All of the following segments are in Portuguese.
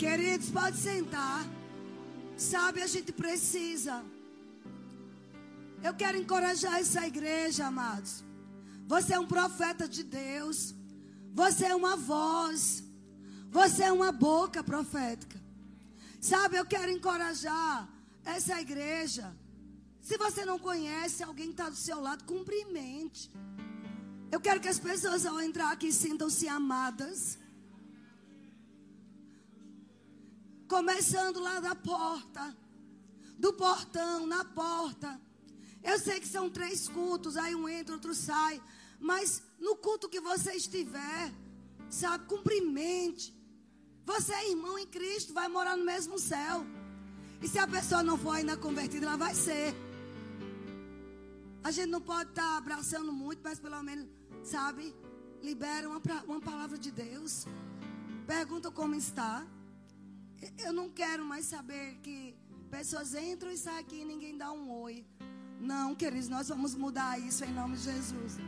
Queridos, pode sentar. Sabe, a gente precisa. Eu quero encorajar essa igreja, amados. Você é um profeta de Deus. Você é uma voz. Você é uma boca profética. Sabe, eu quero encorajar essa igreja. Se você não conhece, alguém está do seu lado, cumprimente. Eu quero que as pessoas ao entrar aqui sintam-se amadas. Começando lá da porta, do portão, na porta. Eu sei que são três cultos, aí um entra, outro sai. Mas no culto que você estiver, sabe, cumprimente. Você é irmão em Cristo, vai morar no mesmo céu. E se a pessoa não for ainda convertida, ela vai ser. A gente não pode estar tá abraçando muito, mas pelo menos, sabe, libera uma, uma palavra de Deus. Pergunta como está. Eu não quero mais saber que pessoas entram e saem aqui e ninguém dá um oi. Não, queridos, nós vamos mudar isso em nome de Jesus.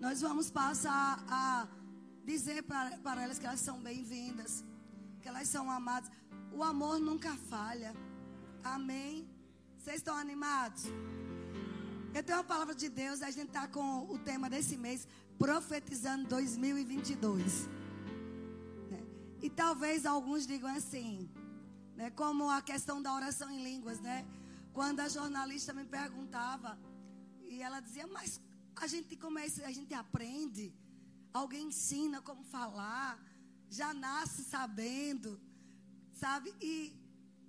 Nós vamos passar a dizer para, para elas que elas são bem-vindas, que elas são amadas. O amor nunca falha. Amém? Vocês estão animados? Eu tenho uma palavra de Deus, a gente está com o tema desse mês, profetizando 2022. E talvez alguns digam assim, né? como a questão da oração em línguas, né? Quando a jornalista me perguntava, e ela dizia, mas a gente começa, a gente aprende, alguém ensina como falar, já nasce sabendo, sabe? E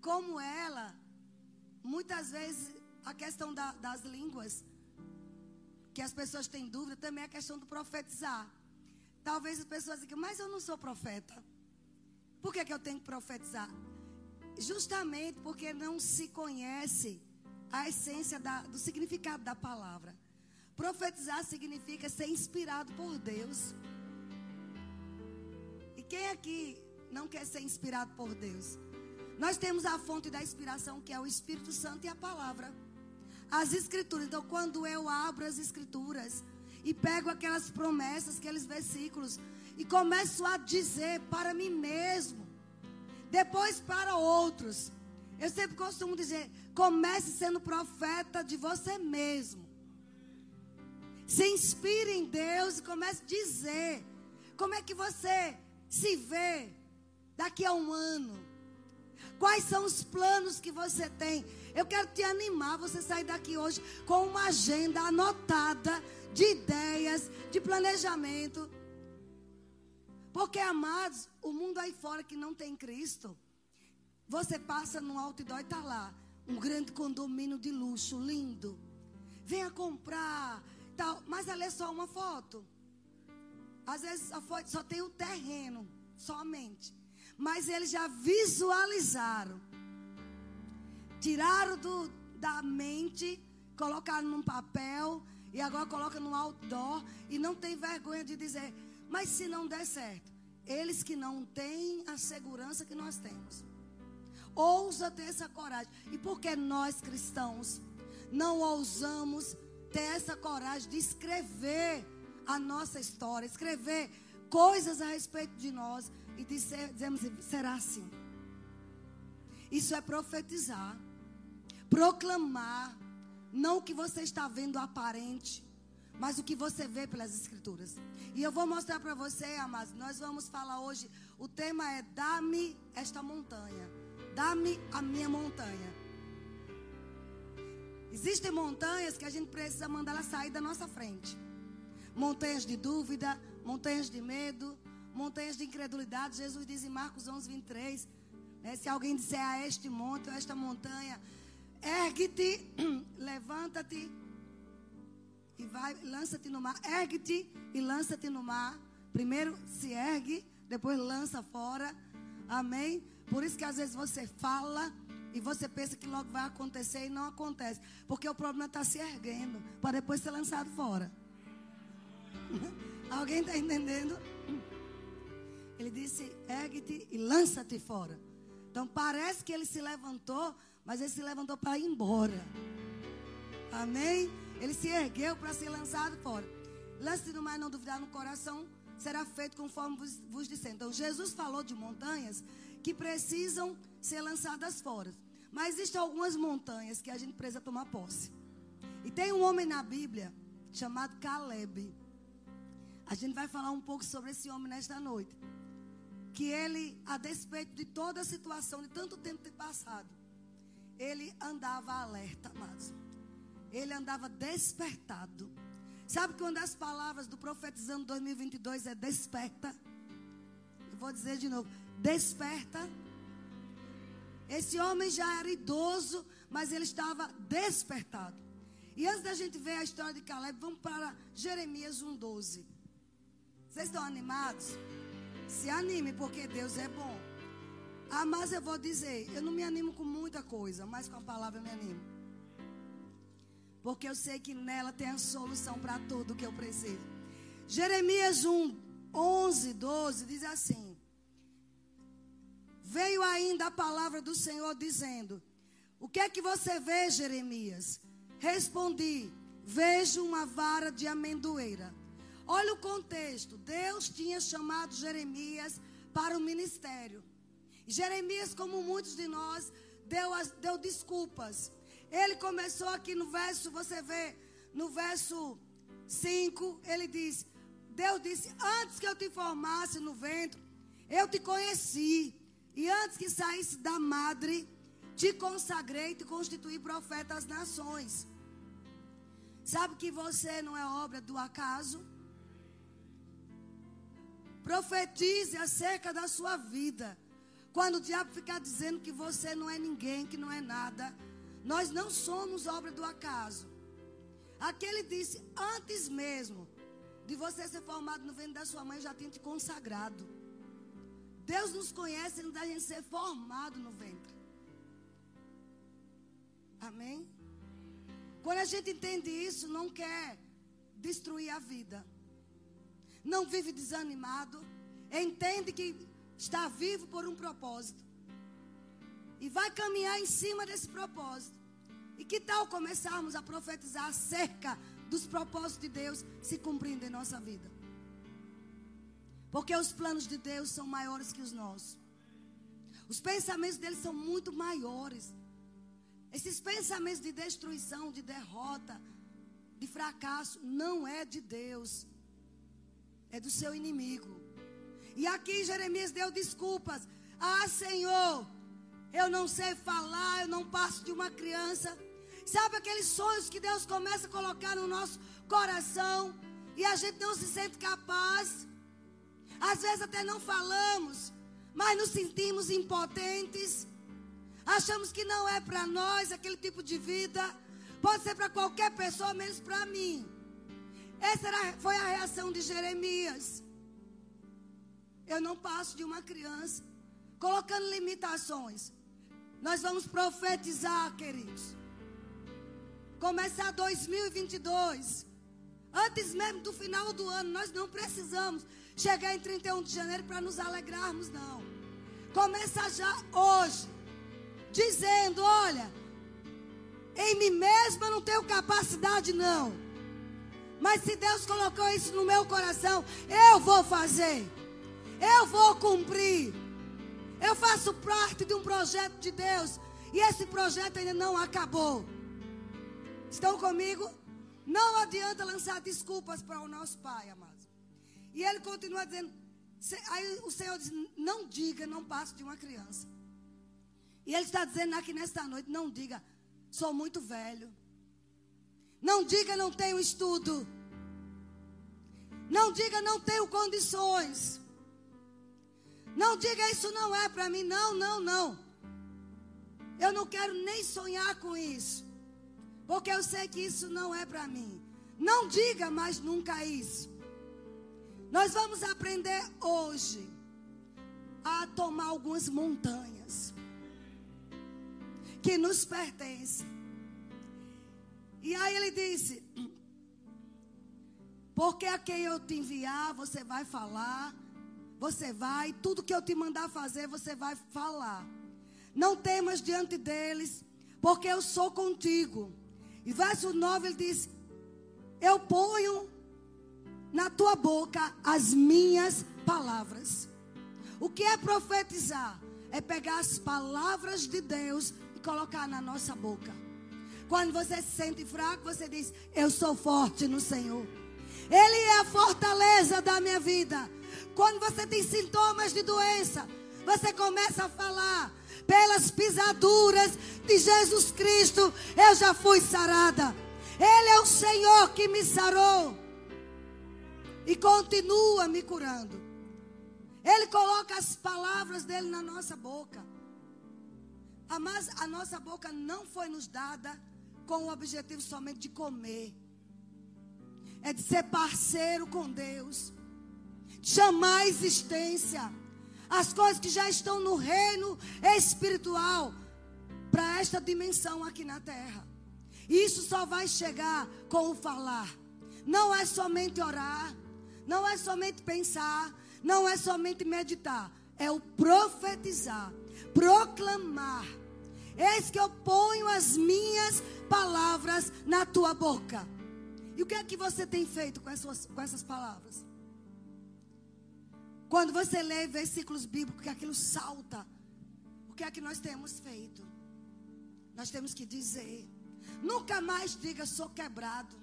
como ela, muitas vezes a questão da, das línguas, que as pessoas têm dúvida, também é a questão do profetizar. Talvez as pessoas digam, mas eu não sou profeta. Por que, que eu tenho que profetizar? Justamente porque não se conhece a essência da, do significado da palavra. Profetizar significa ser inspirado por Deus. E quem aqui não quer ser inspirado por Deus? Nós temos a fonte da inspiração, que é o Espírito Santo e a palavra. As escrituras. Então, quando eu abro as escrituras e pego aquelas promessas, aqueles versículos, e começo a dizer para mim mesmo, depois para outros. Eu sempre costumo dizer: comece sendo profeta de você mesmo. Se inspire em Deus e comece a dizer como é que você se vê daqui a um ano. Quais são os planos que você tem? Eu quero te animar você sair daqui hoje com uma agenda anotada de ideias, de planejamento. Porque, amados, o mundo aí fora que não tem Cristo, você passa no outdoor e está lá. Um grande condomínio de luxo, lindo. Venha comprar, tal. Mas ali é só uma foto. Às vezes a foto só tem o terreno, somente. Mas eles já visualizaram. Tiraram do, da mente, colocaram num papel e agora coloca no outdoor e não tem vergonha de dizer mas se não der certo, eles que não têm a segurança que nós temos. Ousa ter essa coragem. E por que nós cristãos não ousamos ter essa coragem de escrever a nossa história, escrever coisas a respeito de nós e dizer, dizemos, será assim. Isso é profetizar, proclamar, não o que você está vendo aparente, mas o que você vê pelas escrituras. E eu vou mostrar para você, amados, nós vamos falar hoje, o tema é dá-me esta montanha. Dá-me a minha montanha. Existem montanhas que a gente precisa mandar ela sair da nossa frente. Montanhas de dúvida, montanhas de medo, montanhas de incredulidade. Jesus diz em Marcos 11, 23, né, se alguém disser a este monte ou a esta montanha, ergue-te, levanta-te e vai, lança-te no mar. Ergue-te e lança-te no mar. Primeiro se ergue, depois lança fora. Amém? Por isso que às vezes você fala e você pensa que logo vai acontecer e não acontece. Porque o problema está se erguendo para depois ser lançado fora. Alguém está entendendo? Ele disse: ergue-te e lança-te fora. Então parece que ele se levantou, mas ele se levantou para ir embora. Amém? Ele se ergueu para ser lançado fora. Lance no mar, não duvidar no coração. será feito conforme vos, vos disser. Então, Jesus falou de montanhas que precisam ser lançadas fora. Mas existem algumas montanhas que a gente precisa tomar posse. E tem um homem na Bíblia chamado Caleb. A gente vai falar um pouco sobre esse homem nesta noite. Que ele, a despeito de toda a situação, de tanto tempo ter passado, ele andava alerta, amados. Ele andava despertado. Sabe quando as palavras do profetizando 2022 é desperta? Eu vou dizer de novo: desperta. Esse homem já era idoso, mas ele estava despertado. E antes da gente ver a história de Caleb, vamos para Jeremias 1,12. Vocês estão animados? Se anime, porque Deus é bom. Ah, mas eu vou dizer, eu não me animo com muita coisa, mas com a palavra eu me animo. Porque eu sei que nela tem a solução para tudo que eu preciso. Jeremias 1, 11, 12 diz assim: Veio ainda a palavra do Senhor dizendo: O que é que você vê, Jeremias? Respondi: Vejo uma vara de amendoeira. Olha o contexto. Deus tinha chamado Jeremias para o ministério. Jeremias, como muitos de nós, deu, deu desculpas. Ele começou aqui no verso, você vê, no verso 5, ele diz: Deus disse: Antes que eu te formasse no ventre, eu te conheci. E antes que saísse da madre, te consagrei e te constituí profeta às nações. Sabe que você não é obra do acaso? Profetize acerca da sua vida. Quando o diabo ficar dizendo que você não é ninguém, que não é nada, nós não somos obra do acaso. Aquele disse, antes mesmo de você ser formado no ventre da sua mãe, já tinha te consagrado. Deus nos conhece antes da gente ser formado no ventre. Amém? Quando a gente entende isso, não quer destruir a vida. Não vive desanimado. Entende que está vivo por um propósito. E vai caminhar em cima desse propósito. E que tal começarmos a profetizar acerca dos propósitos de Deus se cumprindo em nossa vida? Porque os planos de Deus são maiores que os nossos. Os pensamentos dele são muito maiores. Esses pensamentos de destruição, de derrota, de fracasso, não é de Deus. É do seu inimigo. E aqui Jeremias deu desculpas. Ah, Senhor, eu não sei falar, eu não passo de uma criança. Sabe aqueles sonhos que Deus começa a colocar no nosso coração e a gente não se sente capaz? Às vezes até não falamos, mas nos sentimos impotentes. Achamos que não é para nós aquele tipo de vida. Pode ser para qualquer pessoa, menos para mim. Essa era, foi a reação de Jeremias. Eu não passo de uma criança. Colocando limitações. Nós vamos profetizar, queridos. Começar 2022. Antes mesmo do final do ano, nós não precisamos chegar em 31 de janeiro para nos alegrarmos, não. Começa já hoje, dizendo: olha, em mim mesma eu não tenho capacidade, não. Mas se Deus colocou isso no meu coração, eu vou fazer. Eu vou cumprir. Eu faço parte de um projeto de Deus. E esse projeto ainda não acabou. Estão comigo? Não adianta lançar desculpas para o nosso Pai, amado. E ele continua dizendo. Aí o Senhor diz: Não diga, não passe de uma criança. E ele está dizendo aqui nesta noite: Não diga, sou muito velho. Não diga, não tenho estudo. Não diga, não tenho condições. Não diga, isso não é para mim. Não, não, não. Eu não quero nem sonhar com isso. Porque eu sei que isso não é para mim. Não diga mais nunca isso. Nós vamos aprender hoje a tomar algumas montanhas que nos pertencem. E aí ele disse: Porque a quem eu te enviar, você vai falar, você vai, tudo que eu te mandar fazer, você vai falar. Não temas diante deles, porque eu sou contigo. E verso 9 ele diz: Eu ponho na tua boca as minhas palavras. O que é profetizar? É pegar as palavras de Deus e colocar na nossa boca. Quando você se sente fraco, você diz: Eu sou forte no Senhor. Ele é a fortaleza da minha vida. Quando você tem sintomas de doença, você começa a falar: Pelas pisaduras de Jesus Cristo, eu já fui sarada. Ele é o Senhor que me sarou e continua me curando. Ele coloca as palavras dele na nossa boca. Mas a nossa boca não foi nos dada com o objetivo somente de comer. É de ser parceiro com Deus. Chamar a existência. As coisas que já estão no reino espiritual. Para esta dimensão aqui na terra. Isso só vai chegar com o falar. Não é somente orar. Não é somente pensar não é somente meditar, é o profetizar, proclamar. Eis que eu ponho as minhas palavras na tua boca. E o que é que você tem feito com essas, com essas palavras? Quando você lê versículos bíblicos, que aquilo salta, o que é que nós temos feito? Nós temos que dizer. Nunca mais diga, sou quebrado.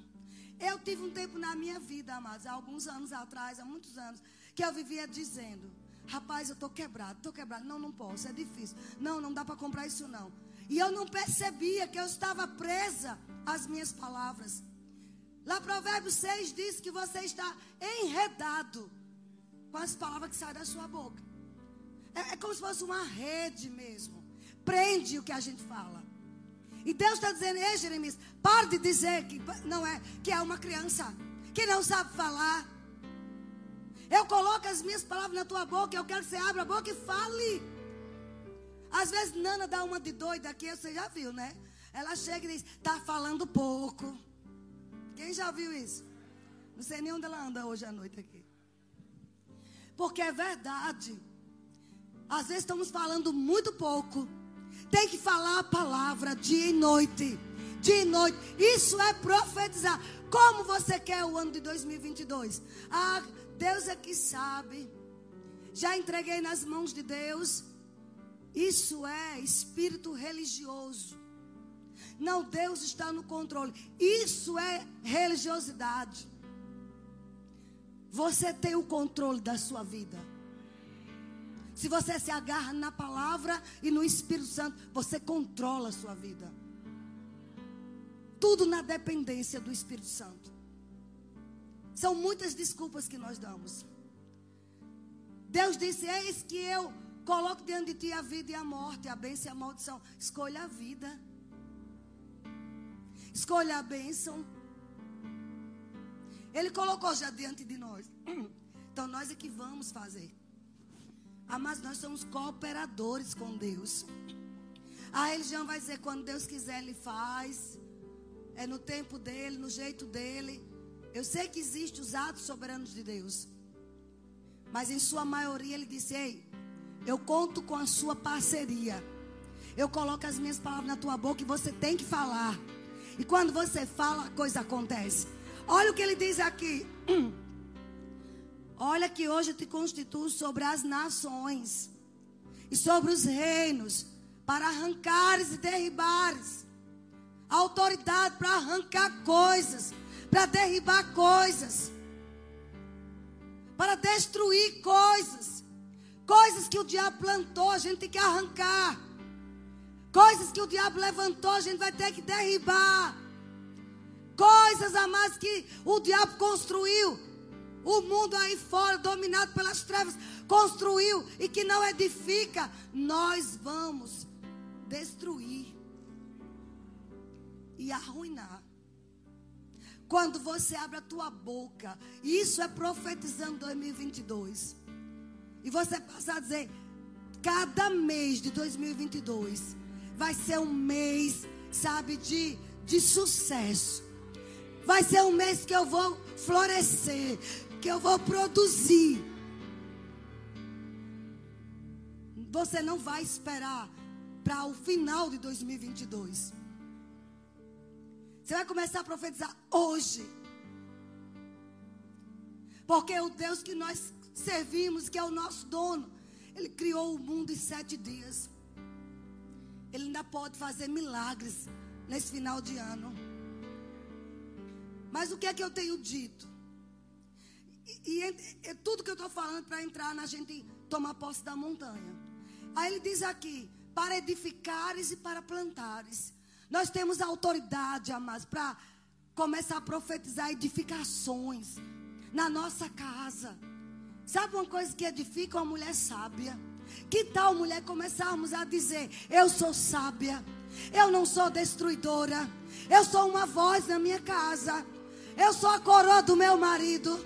Eu tive um tempo na minha vida, amados, há alguns anos atrás, há muitos anos, que eu vivia dizendo: Rapaz, eu estou quebrado, estou quebrado. Não, não posso, é difícil. Não, não dá para comprar isso não. E eu não percebia que eu estava presa às minhas palavras. Lá Provérbios 6 diz que você está enredado com as palavras que saem da sua boca. É, é como se fosse uma rede mesmo. Prende o que a gente fala. E Deus está dizendo, ei Jeremias, pare de dizer que não é, que é uma criança que não sabe falar. Eu coloco as minhas palavras na tua boca. Eu quero que você abra a boca e fale. Às vezes Nana dá uma de doida aqui, você já viu, né? Ela chega e diz: Tá falando pouco. Quem já viu isso? Não sei nem onde ela anda hoje à noite aqui. Porque é verdade. Às vezes estamos falando muito pouco. Tem que falar a palavra dia e noite. Dia e noite. Isso é profetizar. Como você quer o ano de 2022? Ah, Deus é que sabe. Já entreguei nas mãos de Deus. Isso é espírito religioso. Não, Deus está no controle. Isso é religiosidade. Você tem o controle da sua vida. Se você se agarra na palavra e no Espírito Santo, você controla a sua vida. Tudo na dependência do Espírito Santo. São muitas desculpas que nós damos. Deus disse: Eis que eu coloco diante de ti a vida e a morte, a bênção e a maldição. Escolha a vida. Escolha a bênção. Ele colocou já diante de nós. Então nós é que vamos fazer. Ah, mas nós somos cooperadores com Deus. A religião vai dizer: quando Deus quiser, Ele faz. É no tempo dele, no jeito dele. Eu sei que existem os atos soberanos de Deus. Mas em sua maioria ele disse: Ei, eu conto com a sua parceria. Eu coloco as minhas palavras na tua boca e você tem que falar. E quando você fala, a coisa acontece. Olha o que ele diz aqui. Olha que hoje te constituo sobre as nações e sobre os reinos, para arrancares e derribares. Autoridade para arrancar coisas para derribar coisas, para destruir coisas, coisas que o diabo plantou, a gente tem que arrancar, coisas que o diabo levantou, a gente vai ter que derribar, coisas, amadas, que o diabo construiu, o mundo aí fora, dominado pelas trevas, construiu e que não edifica, nós vamos destruir e arruinar. Quando você abre a tua boca, isso é profetizando 2022. E você passa a dizer: cada mês de 2022 vai ser um mês, sabe, de, de sucesso. Vai ser um mês que eu vou florescer, que eu vou produzir. Você não vai esperar para o final de 2022. Você vai começar a profetizar hoje. Porque o Deus que nós servimos, que é o nosso dono, ele criou o mundo em sete dias. Ele ainda pode fazer milagres nesse final de ano. Mas o que é que eu tenho dito? E, e, e tudo que eu estou falando para entrar na gente tomar posse da montanha. Aí ele diz aqui: para edificares e para plantares. Nós temos autoridade, amados, para começar a profetizar edificações na nossa casa. Sabe uma coisa que edifica uma mulher sábia? Que tal, mulher, começarmos a dizer: Eu sou sábia, eu não sou destruidora, eu sou uma voz na minha casa, eu sou a coroa do meu marido.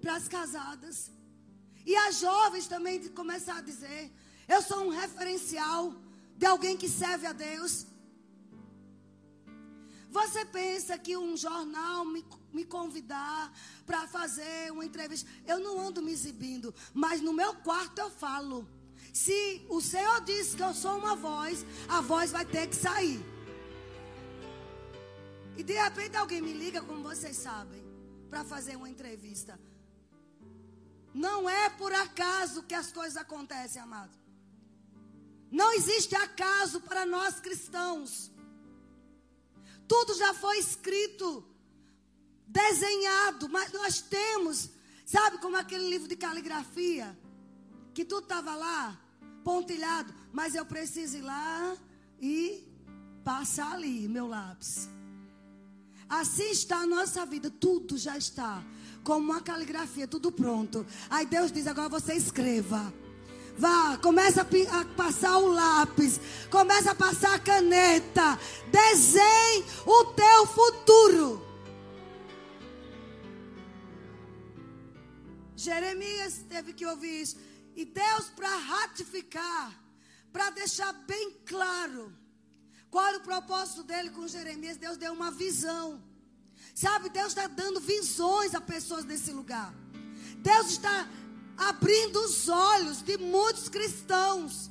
Para as casadas. E as jovens também começar a dizer: Eu sou um referencial de alguém que serve a Deus. Você pensa que um jornal me, me convidar para fazer uma entrevista. Eu não ando me exibindo, mas no meu quarto eu falo. Se o Senhor disse que eu sou uma voz, a voz vai ter que sair. E de repente alguém me liga, como vocês sabem, para fazer uma entrevista. Não é por acaso que as coisas acontecem, amado. Não existe acaso para nós cristãos. Tudo já foi escrito, desenhado, mas nós temos, sabe como aquele livro de caligrafia, que tudo estava lá, pontilhado, mas eu preciso ir lá e passar ali meu lápis. Assim está a nossa vida, tudo já está, como uma caligrafia, tudo pronto. Aí Deus diz: agora você escreva. Vá, começa a, passar o lápis, começa a passar a caneta. Desenhe o teu futuro. Jeremias teve que ouvir isso. E Deus, para ratificar, para deixar bem claro qual era o propósito dele com Jeremias, Deus deu uma visão. Sabe, Deus está dando visões a pessoas nesse lugar. Deus está abrindo os olhos de muitos cristãos,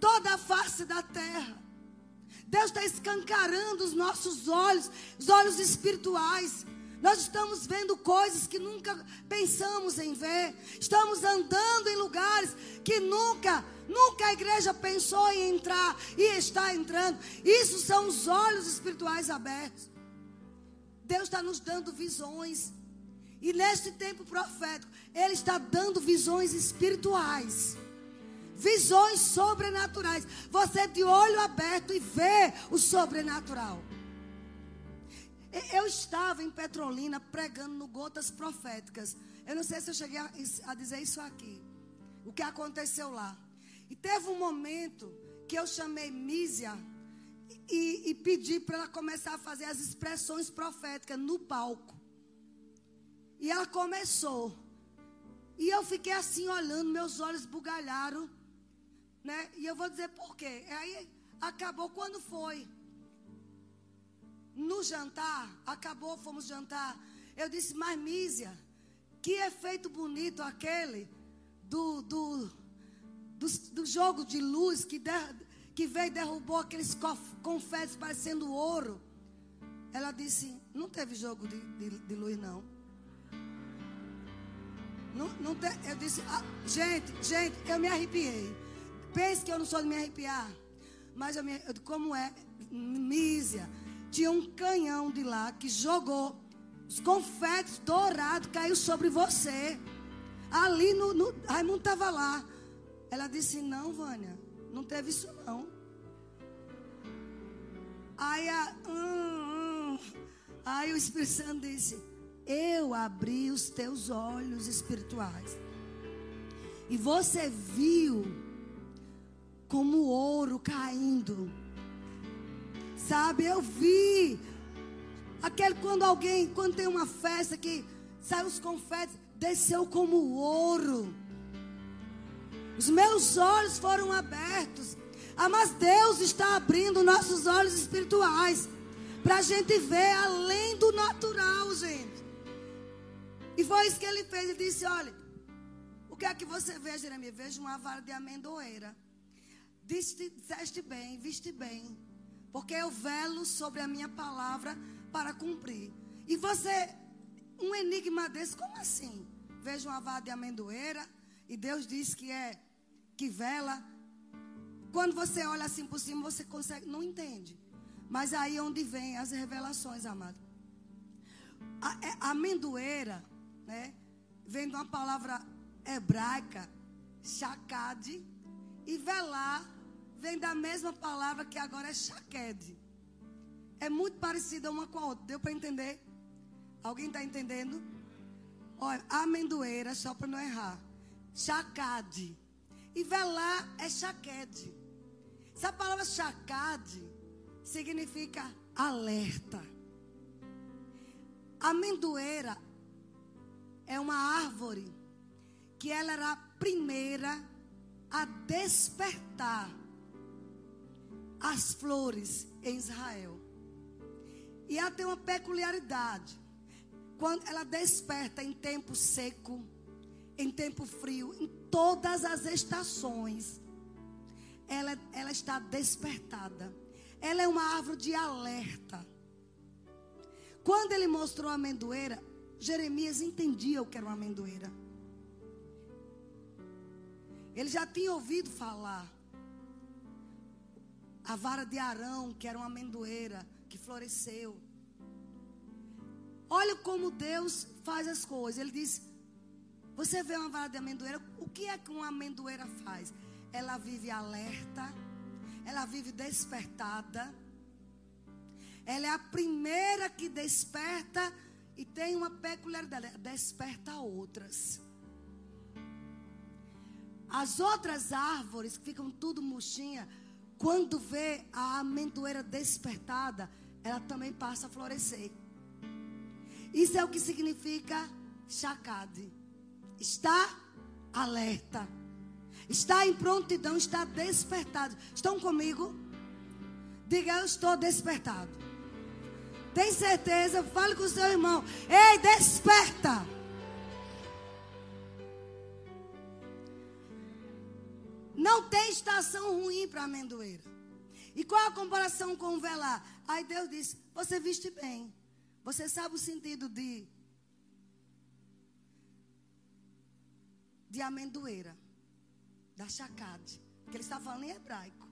toda a face da terra. Deus está escancarando os nossos olhos, os olhos espirituais. Nós estamos vendo coisas que nunca pensamos em ver. Estamos andando em lugares que nunca, nunca a igreja pensou em entrar e está entrando. Isso são os olhos espirituais abertos. Deus está nos dando visões. E neste tempo profético, Ele está dando visões espirituais. Visões sobrenaturais. Você de olho aberto e vê o sobrenatural. Eu estava em Petrolina pregando no Gotas Proféticas. Eu não sei se eu cheguei a, a dizer isso aqui. O que aconteceu lá. E teve um momento que eu chamei Mísia e, e pedi para ela começar a fazer as expressões proféticas no palco. E ela começou. E eu fiquei assim olhando, meus olhos bugalharam. Né? E eu vou dizer por quê. Aí acabou quando foi. No jantar, acabou, fomos jantar. Eu disse, mas Mísia, que efeito bonito aquele do, do, do, do jogo de luz que, der, que veio e derrubou aqueles confetes parecendo ouro. Ela disse, não teve jogo de, de, de luz não. Não, não tem, eu disse, ah, gente, gente, eu me arrepiei. Pense que eu não sou de me arrepiar. Mas eu me, como é, Mísia, tinha um canhão de lá que jogou os confetes dourados, caiu sobre você. Ali no, no Raimundo estava lá. Ela disse, não, Vânia, não teve isso não. Aí, a, hum, hum. aí o Espírito Santo disse, eu abri os teus olhos espirituais. E você viu como ouro caindo. Sabe, eu vi. Aquele quando alguém, quando tem uma festa que sai os confetes, desceu como ouro. Os meus olhos foram abertos. Ah, mas Deus está abrindo nossos olhos espirituais. Para a gente ver além do natural, gente. E foi isso que ele fez. Ele disse: Olha, o que é que você vê, Jeremias? Vejo uma vara de amendoeira. Diste, disseste bem, viste bem. Porque eu velo sobre a minha palavra para cumprir. E você, um enigma desse, como assim? Veja uma vara de amendoeira e Deus diz que é que vela. Quando você olha assim por cima, você consegue, não entende. Mas aí é onde vem as revelações, amado. A, é, a amendoeira, né? Vem de uma palavra hebraica, chacade, e velar vem da mesma palavra que agora é chaquede. É muito parecida uma com a outra. Deu para entender? Alguém está entendendo? Olha, amendoeira, só para não errar. Chacade. E velar é chaquede. Essa palavra chacade significa alerta. Amendoeira é uma árvore que ela era a primeira a despertar as flores em Israel. E ela tem uma peculiaridade. Quando ela desperta em tempo seco, em tempo frio, em todas as estações, ela, ela está despertada. Ela é uma árvore de alerta. Quando ele mostrou a amendoeira, Jeremias entendia o que era uma amendoeira. Ele já tinha ouvido falar. A vara de Arão, que era uma amendoeira que floresceu. Olha como Deus faz as coisas. Ele diz: Você vê uma vara de amendoeira, o que é que uma amendoeira faz? Ela vive alerta, ela vive despertada. Ela é a primeira que desperta e tem uma peculiaridade, desperta outras. As outras árvores que ficam tudo murchinha, quando vê a amendoeira despertada, ela também passa a florescer. Isso é o que significa chacade. Está alerta. Está em prontidão, está despertado. Estão comigo? Diga, eu estou despertado. Tem certeza? Fale com o seu irmão. Ei, desperta. Não tem estação ruim para amendoeira. E qual a comparação com o velar? Aí Deus disse: Você viste bem. Você sabe o sentido de. De amendoeira. Da chacade. Que ele está falando em hebraico.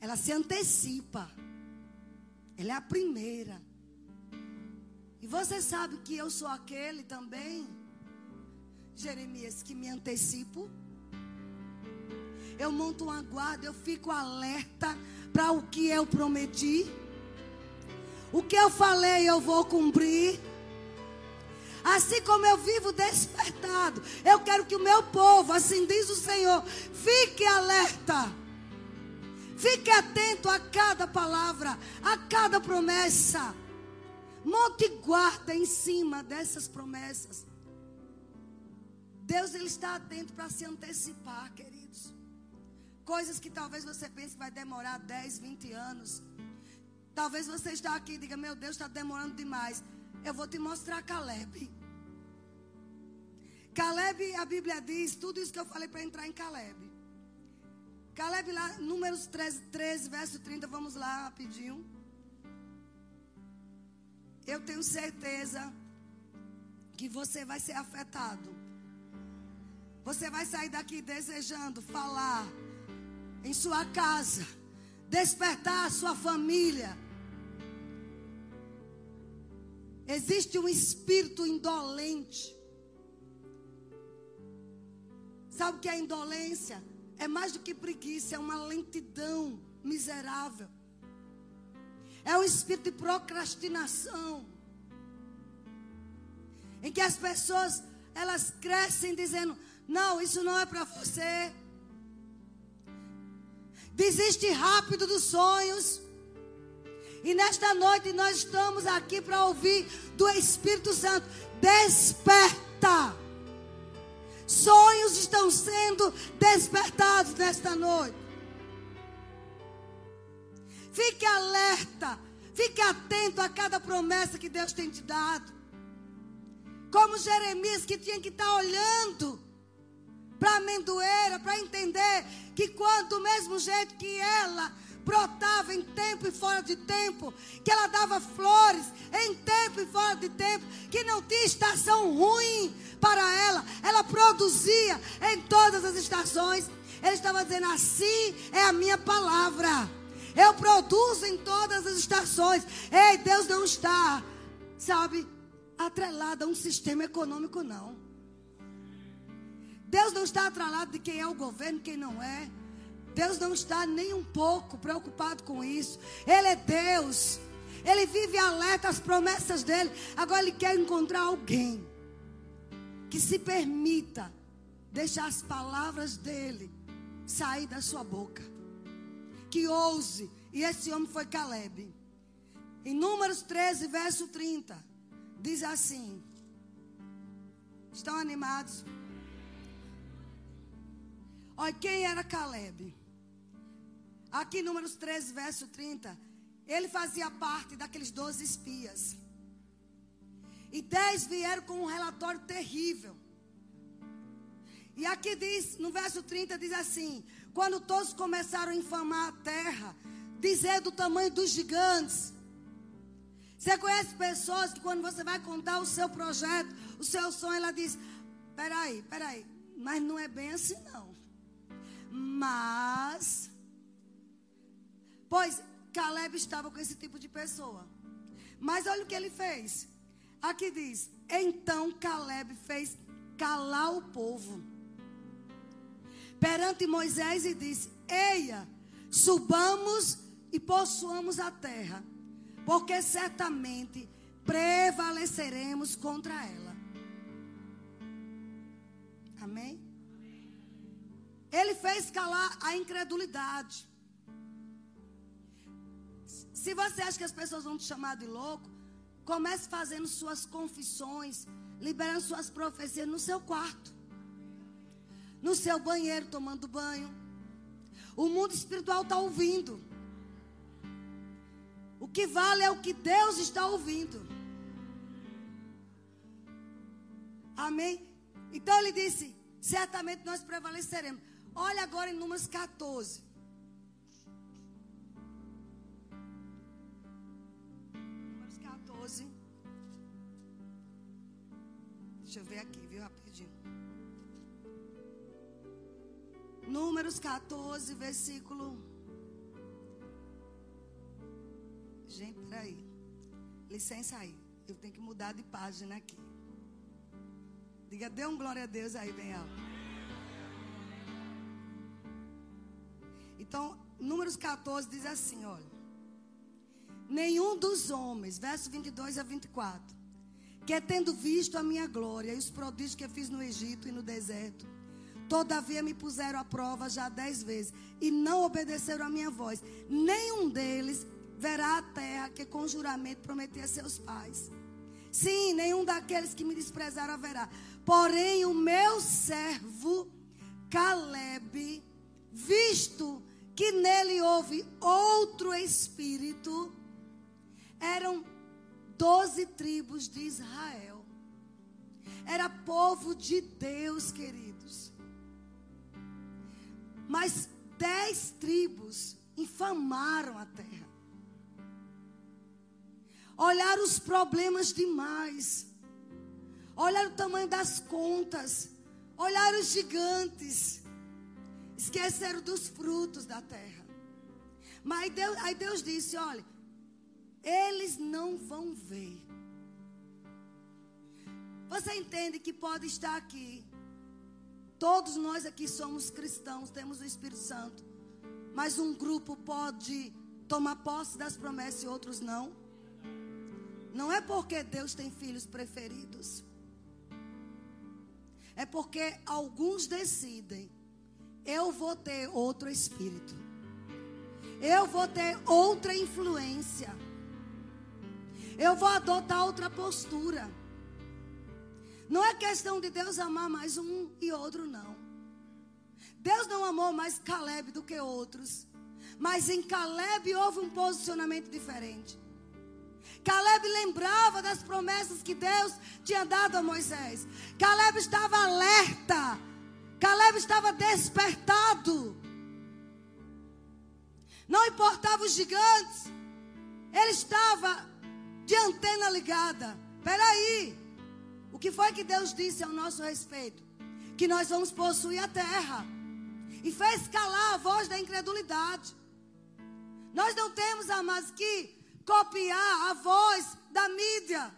Ela se antecipa. Ela é a primeira. E você sabe que eu sou aquele também, Jeremias, que me antecipo eu monto uma guarda, eu fico alerta para o que eu prometi. O que eu falei, eu vou cumprir. Assim como eu vivo despertado, eu quero que o meu povo, assim diz o Senhor, fique alerta. Fique atento a cada palavra, a cada promessa. Monte guarda em cima dessas promessas. Deus ele está atento para se antecipar, queridos. Coisas que talvez você pense que vai demorar 10, 20 anos. Talvez você está aqui e diga: Meu Deus, está demorando demais. Eu vou te mostrar Caleb. Caleb, a Bíblia diz tudo isso que eu falei para entrar em Caleb. Caleb lá, números 13, 13, verso 30, vamos lá rapidinho. Eu tenho certeza que você vai ser afetado. Você vai sair daqui desejando falar em sua casa, despertar a sua família. Existe um espírito indolente. Sabe o que é indolência? É mais do que preguiça, é uma lentidão miserável. É um espírito de procrastinação. Em que as pessoas elas crescem dizendo: "Não, isso não é para você. Desiste rápido dos sonhos. E nesta noite nós estamos aqui para ouvir do Espírito Santo: desperta. Sonhos estão sendo despertados nesta noite. Fique alerta. Fique atento a cada promessa que Deus tem te dado. Como Jeremias que tinha que estar tá olhando para a amendoeira, para entender que quando do mesmo jeito que ela brotava em tempo e fora de tempo, que ela dava flores em tempo e fora de tempo, que não tinha estação ruim para ela, ela produzia em todas as estações. Ele estava dizendo: assim é a minha palavra. Eu produzo em todas as estações. Ei, Deus não está, sabe, atrelado a um sistema econômico, não. Deus não está atrelado de quem é o governo, quem não é. Deus não está nem um pouco preocupado com isso. Ele é Deus. Ele vive alerta às promessas dele. Agora ele quer encontrar alguém que se permita deixar as palavras dele sair da sua boca. Que ouse. E esse homem foi Caleb. Em Números 13, verso 30, diz assim: Estão animados? Olha, quem era Caleb? Aqui, Números 13, verso 30. Ele fazia parte daqueles 12 espias. E 10 vieram com um relatório terrível. E aqui diz, no verso 30, diz assim: Quando todos começaram a infamar a terra, dizer do tamanho dos gigantes. Você conhece pessoas que quando você vai contar o seu projeto, o seu sonho, ela diz: Peraí, peraí, mas não é bem assim não. Mas, pois Caleb estava com esse tipo de pessoa. Mas olha o que ele fez. Aqui diz: Então Caleb fez calar o povo perante Moisés e disse: Eia, subamos e possuamos a terra, porque certamente prevaleceremos contra ela. Amém? Ele fez calar a incredulidade. Se você acha que as pessoas vão te chamar de louco, comece fazendo suas confissões, liberando suas profecias no seu quarto, no seu banheiro, tomando banho. O mundo espiritual está ouvindo. O que vale é o que Deus está ouvindo. Amém? Então ele disse: certamente nós prevaleceremos. Olha agora em Números 14. Números 14. Deixa eu ver aqui, viu, rapidinho. Números 14, versículo. Gente, peraí. Licença aí. Eu tenho que mudar de página aqui. Diga, dê um glória a Deus aí, bem alto. Então, Números 14 diz assim: olha. Nenhum dos homens, verso 22 a 24, que tendo visto a minha glória e os prodígios que fiz no Egito e no deserto, todavia me puseram à prova já dez vezes e não obedeceram a minha voz, nenhum deles verá a terra que com juramento prometi a seus pais. Sim, nenhum daqueles que me desprezaram haverá. Porém, o meu servo Caleb, visto que nele houve outro espírito, eram doze tribos de Israel. Era povo de Deus, queridos. Mas dez tribos infamaram a terra. Olharam os problemas demais. Olharam o tamanho das contas. Olharam os gigantes Esqueceram dos frutos da terra. Mas Deus, aí Deus disse: olha, eles não vão ver. Você entende que pode estar aqui. Todos nós aqui somos cristãos, temos o Espírito Santo. Mas um grupo pode tomar posse das promessas e outros não. Não é porque Deus tem filhos preferidos. É porque alguns decidem eu vou ter outro espírito. Eu vou ter outra influência. Eu vou adotar outra postura. Não é questão de Deus amar mais um e outro, não. Deus não amou mais Caleb do que outros. Mas em Caleb houve um posicionamento diferente. Caleb lembrava das promessas que Deus tinha dado a Moisés. Caleb estava alerta Caleb estava despertado. Não importava os gigantes. Ele estava de antena ligada. Peraí. O que foi que Deus disse ao nosso respeito? Que nós vamos possuir a terra. E fez calar a voz da incredulidade. Nós não temos, amados, que copiar a voz da mídia,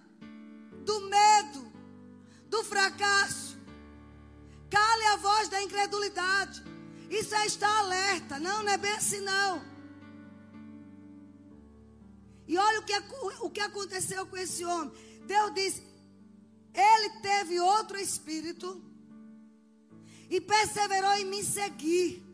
do medo, do fracasso. Cale a voz da incredulidade. Isso é estar alerta. Não, não é bem assim, não. E olha o que, o que aconteceu com esse homem. Deus disse: Ele teve outro espírito e perseverou em me seguir.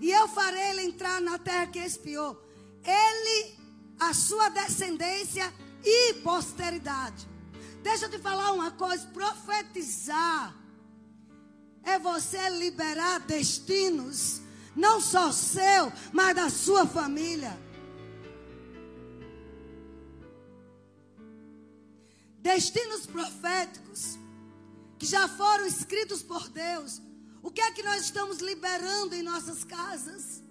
E eu farei ele entrar na terra que espiou. Ele, a sua descendência e posteridade. Deixa eu te falar uma coisa: profetizar é você liberar destinos, não só seu, mas da sua família. Destinos proféticos que já foram escritos por Deus. O que é que nós estamos liberando em nossas casas?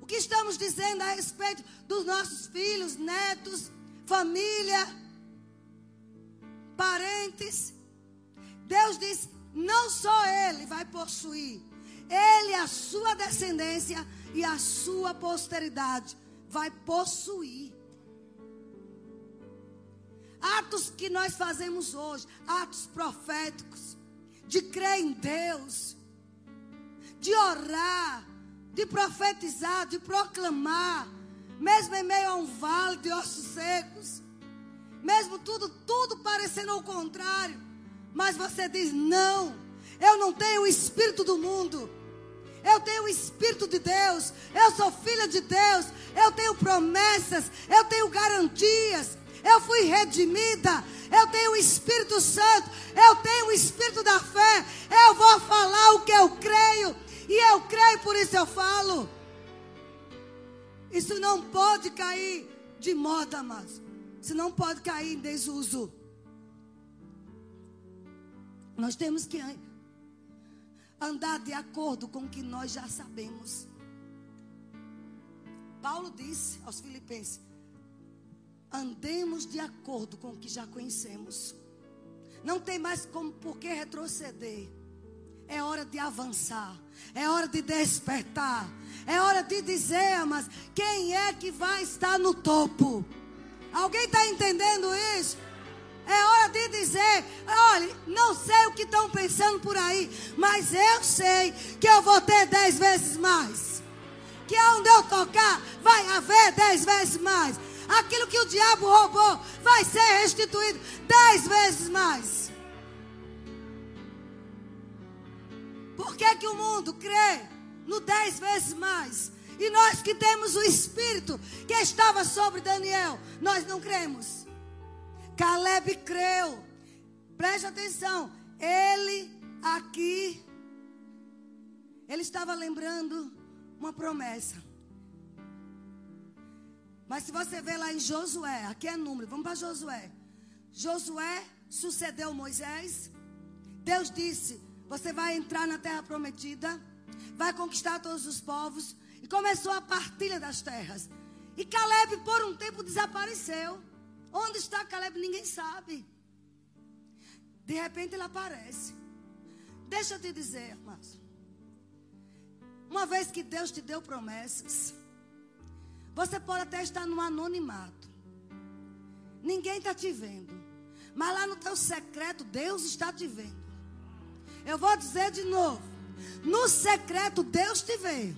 O que estamos dizendo a respeito dos nossos filhos, netos, família, parentes? Deus diz: não só ele vai possuir, ele, a sua descendência e a sua posteridade vai possuir. Atos que nós fazemos hoje, atos proféticos, de crer em Deus, de orar, de profetizar, de proclamar, mesmo em meio a um vale de ossos secos, mesmo tudo, tudo parecendo ao contrário, mas você diz: não, eu não tenho o espírito do mundo. Eu tenho o Espírito de Deus. Eu sou filha de Deus. Eu tenho promessas. Eu tenho garantias eu fui redimida, eu tenho o Espírito Santo, eu tenho o Espírito da fé, eu vou falar o que eu creio, e eu creio, por isso eu falo. Isso não pode cair de moda, mas isso não pode cair em desuso. Nós temos que andar de acordo com o que nós já sabemos. Paulo disse aos Filipenses: andemos de acordo com o que já conhecemos. Não tem mais como por que retroceder. É hora de avançar. É hora de despertar. É hora de dizer, mas quem é que vai estar no topo? Alguém está entendendo isso? É hora de dizer: olha, não sei o que estão pensando por aí, mas eu sei que eu vou ter dez vezes mais. Que onde eu tocar, vai haver dez vezes mais aquilo que o diabo roubou vai ser restituído dez vezes mais. Por que, que o mundo crê no dez vezes mais? E nós que temos o Espírito que estava sobre Daniel, nós não cremos. Caleb creu. Preste atenção. Ele aqui, ele estava lembrando uma promessa. Mas se você ver lá em Josué, aqui é número, vamos para Josué. Josué sucedeu Moisés. Deus disse: Você vai entrar na terra prometida, vai conquistar todos os povos. E começou a partilha das terras. E Caleb, por um tempo, desapareceu. Onde está Caleb? Ninguém sabe. De repente ele aparece. Deixa eu te dizer, irmãos. Uma vez que Deus te deu promessas, você pode até estar no anonimato. Ninguém está te vendo. Mas lá no teu secreto, Deus está te vendo. Eu vou dizer de novo. No secreto, Deus te vê.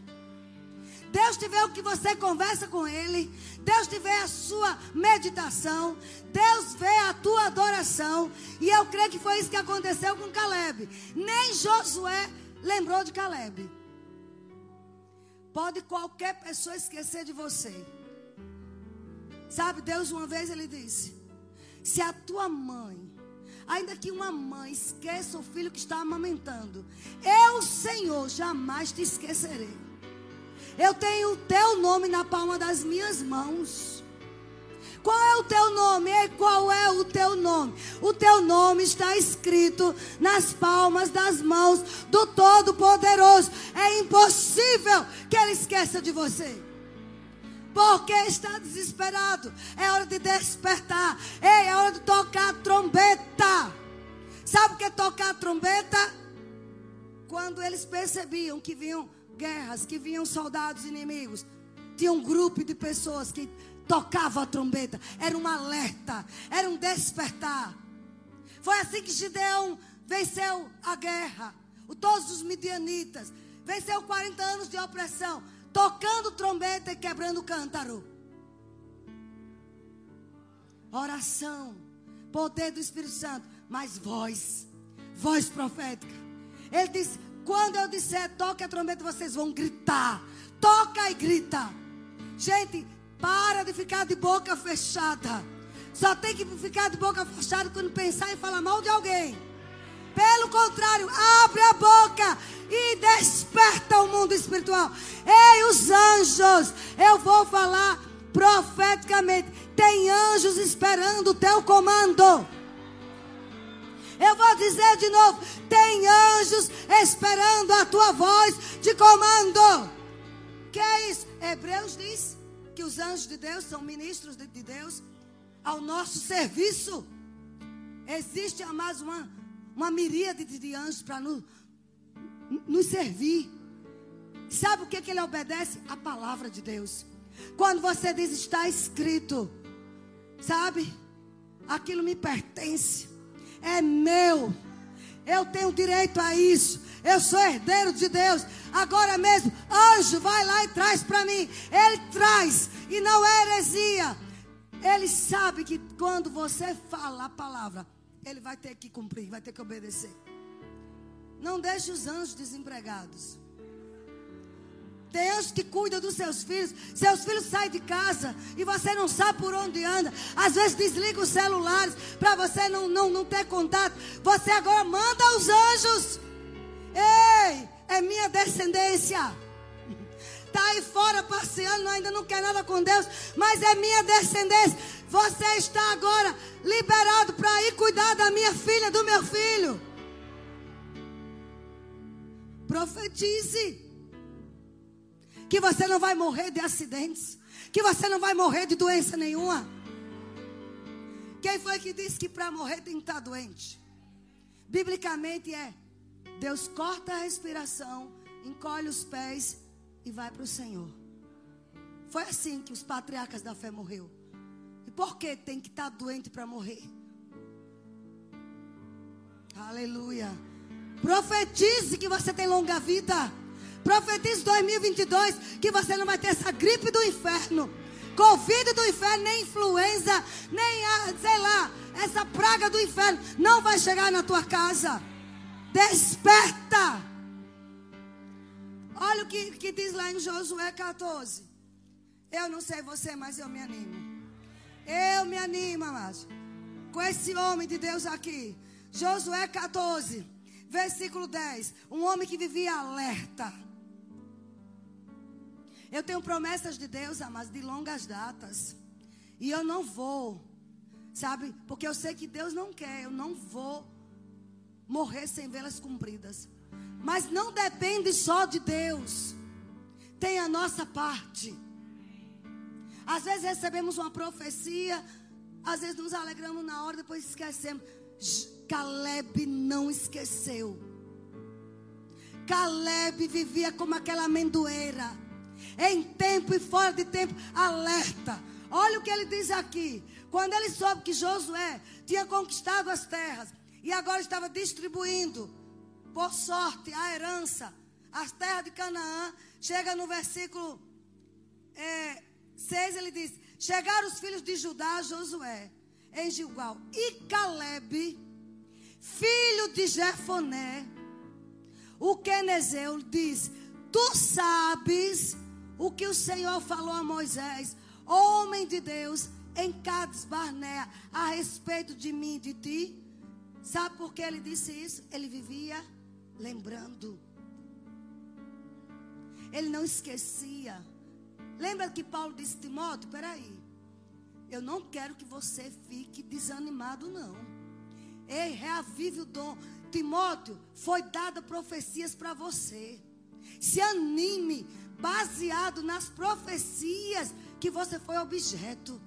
Deus te vê o que você conversa com Ele. Deus te vê a sua meditação. Deus vê a tua adoração. E eu creio que foi isso que aconteceu com Caleb. Nem Josué lembrou de Caleb. Pode qualquer pessoa esquecer de você. Sabe, Deus uma vez ele disse: Se a tua mãe, ainda que uma mãe esqueça o filho que está amamentando, eu, Senhor, jamais te esquecerei. Eu tenho o teu nome na palma das minhas mãos. Qual é o teu nome? E qual é o teu nome? O teu nome está escrito nas palmas das mãos do Todo-Poderoso. É impossível que ele esqueça de você. Porque está desesperado. É hora de despertar. Ei, é hora de tocar a trombeta. Sabe o que é tocar a trombeta? Quando eles percebiam que vinham guerras, que vinham soldados inimigos, tinha um grupo de pessoas que tocavam a trombeta. Era um alerta, era um despertar. Foi assim que Gideão venceu a guerra. O, todos os midianitas. Venceu 40 anos de opressão. Tocando trombeta e quebrando cântaro. Oração. Poder do Espírito Santo. Mas voz. Voz profética. Ele disse: quando eu disser toque a trombeta, vocês vão gritar. Toca e grita. Gente, para de ficar de boca fechada. Só tem que ficar de boca fechada quando pensar em falar mal de alguém. Pelo contrário, abre a boca e desperta o mundo espiritual. Ei, os anjos, eu vou falar profeticamente. Tem anjos esperando o teu comando. Eu vou dizer de novo: tem anjos esperando a tua voz de comando. Que é isso? Hebreus diz que os anjos de Deus são ministros de Deus ao nosso serviço. Existe, mais uma, uma miríade de anjos para nos, nos servir. Sabe o que, que ele obedece? A palavra de Deus. Quando você diz está escrito, sabe? Aquilo me pertence, é meu. Eu tenho direito a isso. Eu sou herdeiro de Deus. Agora mesmo, anjo, vai lá e traz para mim. Ele traz, e não é heresia. Ele sabe que quando você fala a palavra, ele vai ter que cumprir, vai ter que obedecer. Não deixe os anjos desempregados. Anjos que cuidam dos seus filhos. Seus filhos saem de casa e você não sabe por onde anda. Às vezes desliga os celulares para você não, não, não ter contato. Você agora manda os anjos. Ei, é minha descendência está aí fora passeando, ainda não quer nada com Deus, mas é minha descendência. Você está agora liberado para ir cuidar da minha filha, do meu filho. Profetize que você não vai morrer de acidentes, que você não vai morrer de doença nenhuma. Quem foi que disse que para morrer tem que estar doente? Biblicamente é: Deus corta a respiração, encolhe os pés e vai para o Senhor. Foi assim que os patriarcas da fé morreu. E por que tem que estar tá doente para morrer? Aleluia. Profetize que você tem longa vida. Profetize 2022 que você não vai ter essa gripe do inferno. Covid do inferno, nem influenza, nem, a, sei lá, essa praga do inferno não vai chegar na tua casa. Desperta. Olha o que, que diz lá em Josué 14. Eu não sei você, mas eu me animo. Eu me animo, amados. Com esse homem de Deus aqui. Josué 14, versículo 10. Um homem que vivia alerta. Eu tenho promessas de Deus, amados, de longas datas. E eu não vou, sabe? Porque eu sei que Deus não quer. Eu não vou morrer sem vê-las cumpridas. Mas não depende só de Deus. Tem a nossa parte. Às vezes recebemos uma profecia, às vezes nos alegramos na hora, depois esquecemos. Caleb não esqueceu. Caleb vivia como aquela amendoeira. Em tempo e fora de tempo, alerta. Olha o que ele diz aqui. Quando ele soube que Josué tinha conquistado as terras e agora estava distribuindo por sorte, a herança, as terras de Canaã. Chega no versículo é, 6, ele diz: Chegaram os filhos de Judá a Josué em Gilgal. E Caleb, filho de Jefoné, o Quenezeu, diz: Tu sabes o que o Senhor falou a Moisés, homem de Deus, em Cades Barnea, a respeito de mim e de ti. Sabe por que ele disse isso? Ele vivia lembrando. Ele não esquecia. Lembra que Paulo disse, Timóteo, peraí. Eu não quero que você fique desanimado, não. Ei, reavive o dom. Timóteo, foi dada profecias para você. Se anime baseado nas profecias que você foi objeto.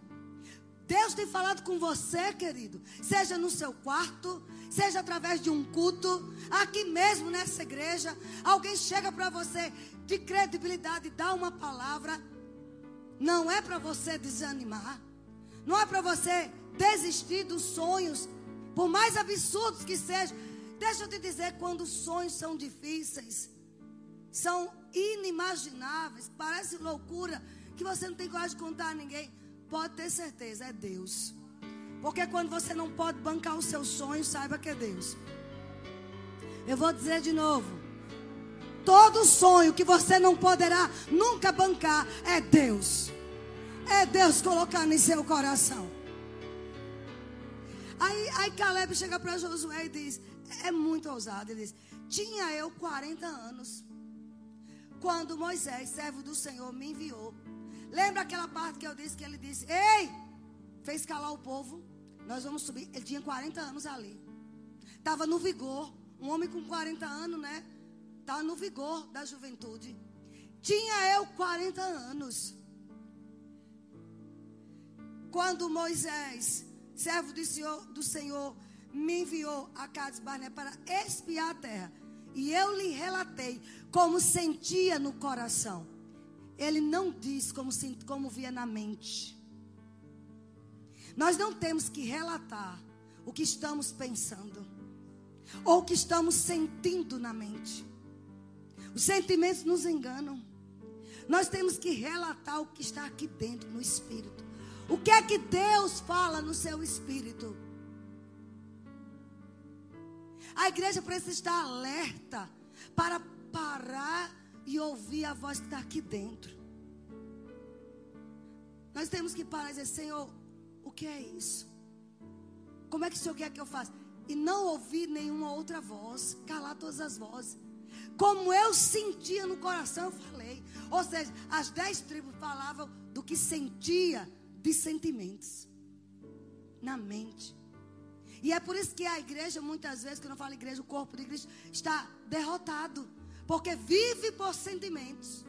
Deus tem falado com você, querido, seja no seu quarto, seja através de um culto, aqui mesmo nessa igreja, alguém chega para você de credibilidade, dá uma palavra, não é para você desanimar, não é para você desistir dos sonhos, por mais absurdos que sejam. Deixa eu te dizer, quando os sonhos são difíceis, são inimagináveis, parece loucura, que você não tem coragem de contar a ninguém, pode ter certeza, é Deus. Porque quando você não pode bancar os seus sonhos, saiba que é Deus. Eu vou dizer de novo. Todo sonho que você não poderá nunca bancar é Deus. É Deus colocando em seu coração. Aí, aí Caleb chega para Josué e diz: É muito ousado. Ele diz: Tinha eu 40 anos. Quando Moisés, servo do Senhor, me enviou. Lembra aquela parte que eu disse que ele disse: Ei, fez calar o povo. Nós vamos subir. Ele tinha 40 anos ali. Estava no vigor. Um homem com 40 anos, né? Estava no vigor da juventude. Tinha eu 40 anos. Quando Moisés, servo do Senhor, do Senhor me enviou a Cades Barné para espiar a terra. E eu lhe relatei como sentia no coração. Ele não diz como, como via na mente. Nós não temos que relatar o que estamos pensando ou o que estamos sentindo na mente. Os sentimentos nos enganam. Nós temos que relatar o que está aqui dentro no espírito. O que é que Deus fala no seu espírito? A igreja precisa estar alerta para parar e ouvir a voz que está aqui dentro. Nós temos que parar e dizer: Senhor, o que é isso? Como é que o Senhor quer que eu faça? E não ouvir nenhuma outra voz, calar todas as vozes. Como eu sentia no coração, eu falei. Ou seja, as dez tribos falavam do que sentia de sentimentos na mente. E é por isso que a igreja, muitas vezes, quando eu falo igreja, o corpo de Cristo está derrotado. Porque vive por sentimentos.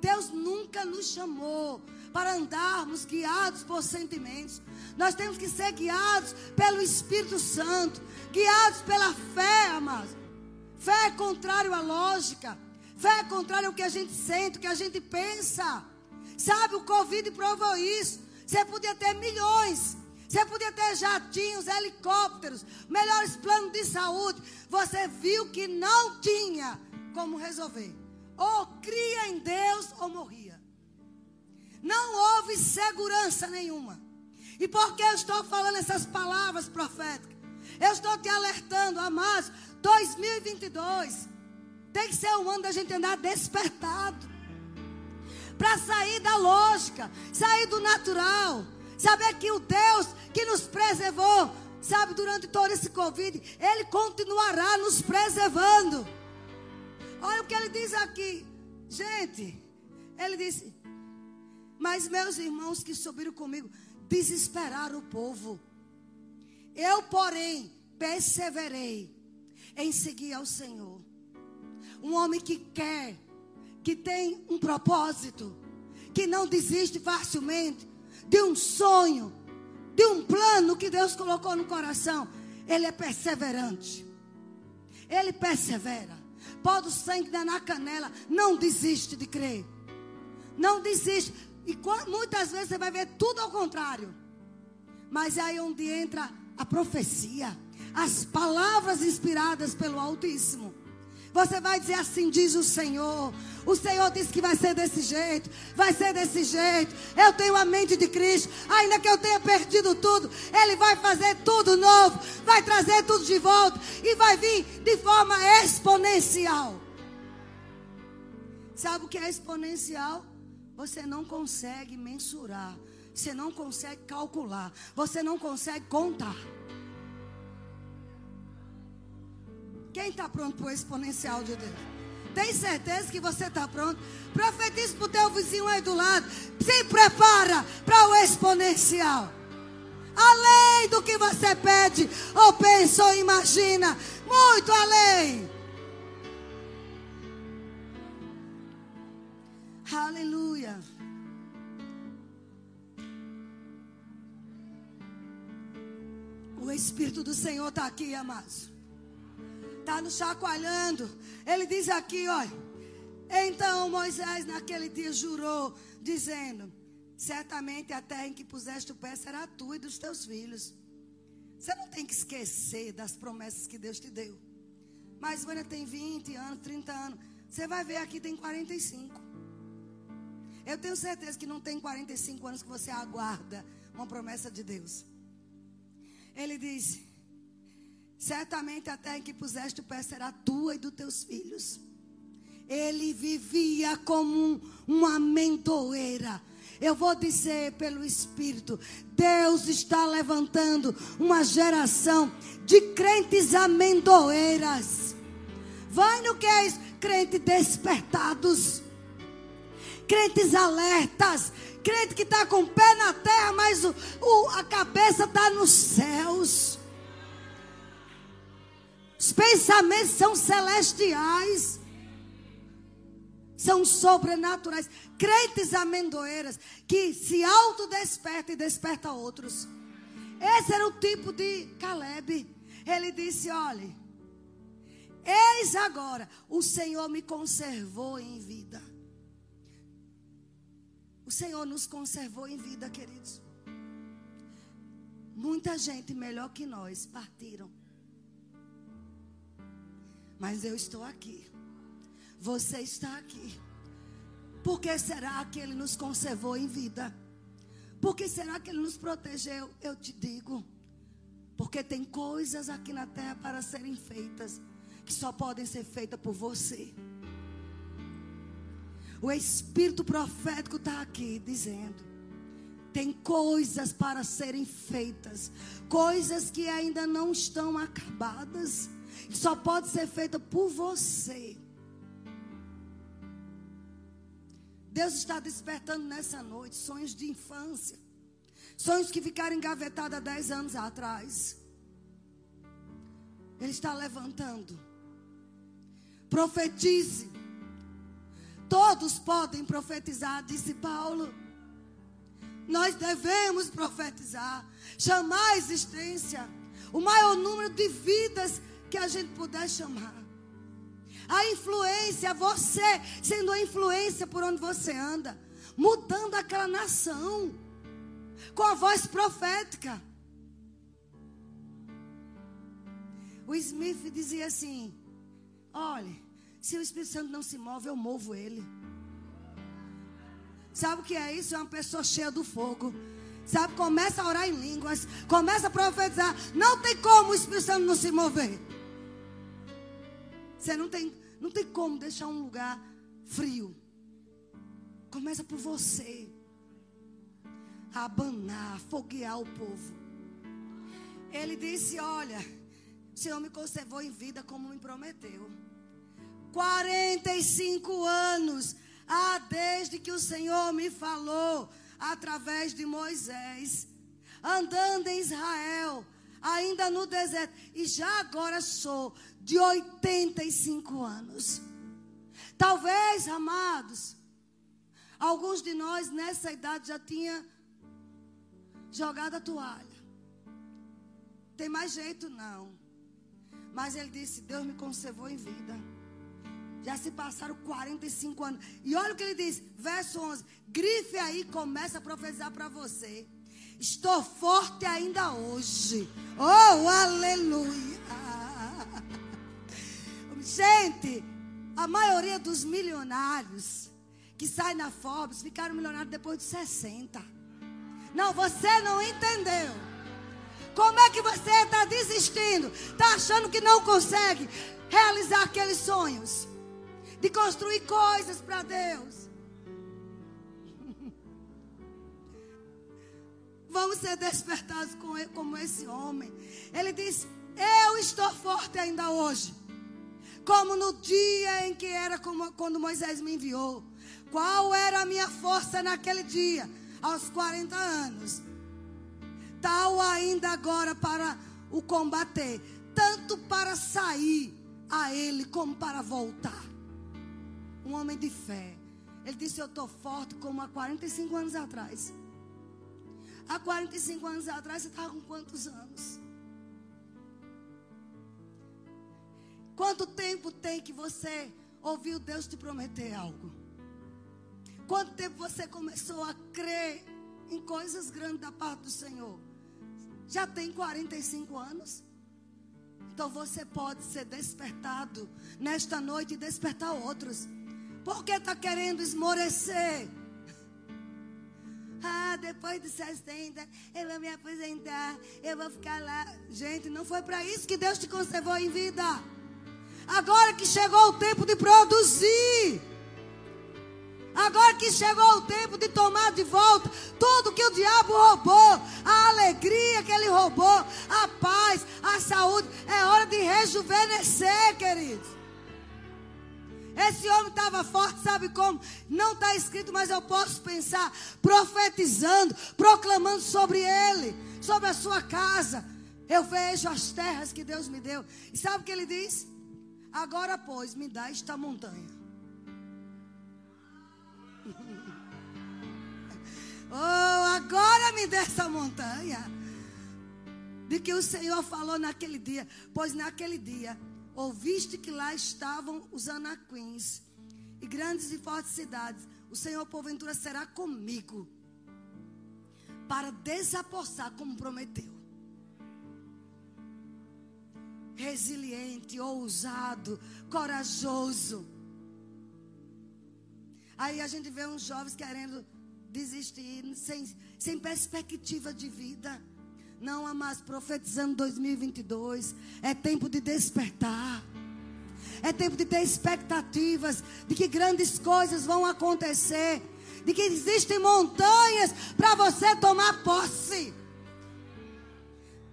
Deus nunca nos chamou para andarmos guiados por sentimentos. Nós temos que ser guiados pelo Espírito Santo, guiados pela fé, amados. Fé é contrário à lógica. Fé é contrário ao que a gente sente, o que a gente pensa. Sabe, o Covid provou isso. Você podia ter milhões. Você podia ter jatinhos, helicópteros, melhores planos de saúde. Você viu que não tinha como resolver. Ou cria em Deus ou morria. Não houve segurança nenhuma. E por que eu estou falando essas palavras proféticas? Eu estou te alertando, amados, 2022 tem que ser um ano da gente andar despertado para sair da lógica, sair do natural. Saber que o Deus que nos preservou, sabe, durante todo esse Covid, Ele continuará nos preservando. Olha o que ele diz aqui. Gente, ele disse: Mas meus irmãos que subiram comigo desesperaram o povo. Eu, porém, perseverei em seguir ao Senhor. Um homem que quer que tem um propósito, que não desiste facilmente de um sonho, de um plano que Deus colocou no coração. Ele é perseverante. Ele persevera. Pode o sangue dar na canela. Não desiste de crer. Não desiste. E muitas vezes você vai ver tudo ao contrário. Mas é aí onde entra a profecia. As palavras inspiradas pelo Altíssimo. Você vai dizer assim, diz o Senhor. O Senhor disse que vai ser desse jeito, vai ser desse jeito. Eu tenho a mente de Cristo, ainda que eu tenha perdido tudo, Ele vai fazer tudo novo, vai trazer tudo de volta e vai vir de forma exponencial. Sabe o que é exponencial? Você não consegue mensurar, você não consegue calcular, você não consegue contar. Quem está pronto para o exponencial de Deus? Tem certeza que você está pronto? Profetize para o teu vizinho aí do lado. Se prepara para o exponencial. Além do que você pede, ou pensa, ou imagina. Muito além. Aleluia. O Espírito do Senhor está aqui, amados. Está nos chacoalhando. Ele diz aqui, olha. Então Moisés naquele dia jurou, dizendo: Certamente a terra em que puseste o pé será tua e dos teus filhos. Você não tem que esquecer das promessas que Deus te deu. Mas quando tem 20 anos, 30 anos, você vai ver aqui tem 45. Eu tenho certeza que não tem 45 anos que você aguarda uma promessa de Deus. Ele disse: Certamente a terra em que puseste o pé será tua e dos teus filhos. Ele vivia como um, uma amendoeira eu vou dizer pelo Espírito: Deus está levantando uma geração de crentes amendoeiras. Vai no que é isso? Crentes despertados, crentes alertas, crente que está com o pé na terra, mas o, o, a cabeça está nos céus. Os pensamentos são celestiais são sobrenaturais. Crentes amendoeiras que se autodespertam e desperta outros. Esse era o tipo de Caleb. Ele disse: olhe, eis agora, o Senhor me conservou em vida. O Senhor nos conservou em vida, queridos. Muita gente melhor que nós partiram. Mas eu estou aqui. Você está aqui. Por que será que Ele nos conservou em vida? Por que será que Ele nos protegeu? Eu te digo. Porque tem coisas aqui na terra para serem feitas que só podem ser feitas por você. O Espírito profético está aqui dizendo: tem coisas para serem feitas, coisas que ainda não estão acabadas, só pode ser feita por você. Deus está despertando nessa noite sonhos de infância. Sonhos que ficaram engavetados há 10 anos atrás. Ele está levantando. Profetize. Todos podem profetizar, disse Paulo. Nós devemos profetizar, chamar a existência o maior número de vidas que a gente puder chamar. A influência, você sendo a influência por onde você anda, mudando aquela nação com a voz profética. O Smith dizia assim: Olhe, se o Espírito Santo não se move, eu movo ele. Sabe o que é isso? É uma pessoa cheia do fogo. Sabe, começa a orar em línguas, começa a profetizar. Não tem como o Espírito Santo não se mover. Você não tem, não tem como deixar um lugar frio. Começa por você. A abanar, foguear o povo. Ele disse: Olha, o Senhor me conservou em vida como me prometeu. 45 anos. Ah, desde que o Senhor me falou através de Moisés, andando em Israel, ainda no deserto, e já agora sou de 85 anos. Talvez, amados, alguns de nós nessa idade já tinha jogado a toalha. Tem mais jeito não. Mas ele disse: Deus me conservou em vida. Já se passaram 45 anos. E olha o que ele diz, verso 11: Grife aí, começa a profetizar para você. Estou forte ainda hoje. Oh, aleluia. Gente, a maioria dos milionários que saem na Forbes ficaram milionários depois de 60. Não, você não entendeu. Como é que você está desistindo? Está achando que não consegue realizar aqueles sonhos? De construir coisas para Deus. Vamos ser despertados como esse homem. Ele diz: Eu estou forte ainda hoje como no dia em que era quando Moisés me enviou. Qual era a minha força naquele dia? Aos 40 anos. Tal ainda agora para o combater, tanto para sair a ele como para voltar. Um homem de fé. Ele disse: Eu estou forte como há 45 anos atrás. Há 45 anos atrás, você estava com quantos anos? Quanto tempo tem que você ouviu Deus te prometer algo? Quanto tempo você começou a crer em coisas grandes da parte do Senhor? Já tem 45 anos? Então você pode ser despertado nesta noite e despertar outros. Porque está querendo esmorecer? Ah, depois dos 60, eu vou me aposentar, eu vou ficar lá. Gente, não foi para isso que Deus te conservou em vida. Agora que chegou o tempo de produzir. Agora que chegou o tempo de tomar de volta tudo que o diabo roubou, a alegria que ele roubou, a paz, a saúde, é hora de rejuvenescer, queridos. Esse homem estava forte, sabe como? Não está escrito, mas eu posso pensar, profetizando, proclamando sobre ele, sobre a sua casa. Eu vejo as terras que Deus me deu. E sabe o que ele diz? Agora, pois, me dá esta montanha. oh, agora me dê essa montanha. De que o Senhor falou naquele dia. Pois naquele dia, ouviste que lá estavam os anaquins e grandes e fortes cidades. O Senhor, porventura, será comigo para desapossar, como prometeu. Resiliente, ousado, corajoso. Aí a gente vê uns jovens querendo desistir, sem, sem perspectiva de vida. Não há mais profetizando 2022. É tempo de despertar. É tempo de ter expectativas de que grandes coisas vão acontecer. De que existem montanhas para você tomar posse.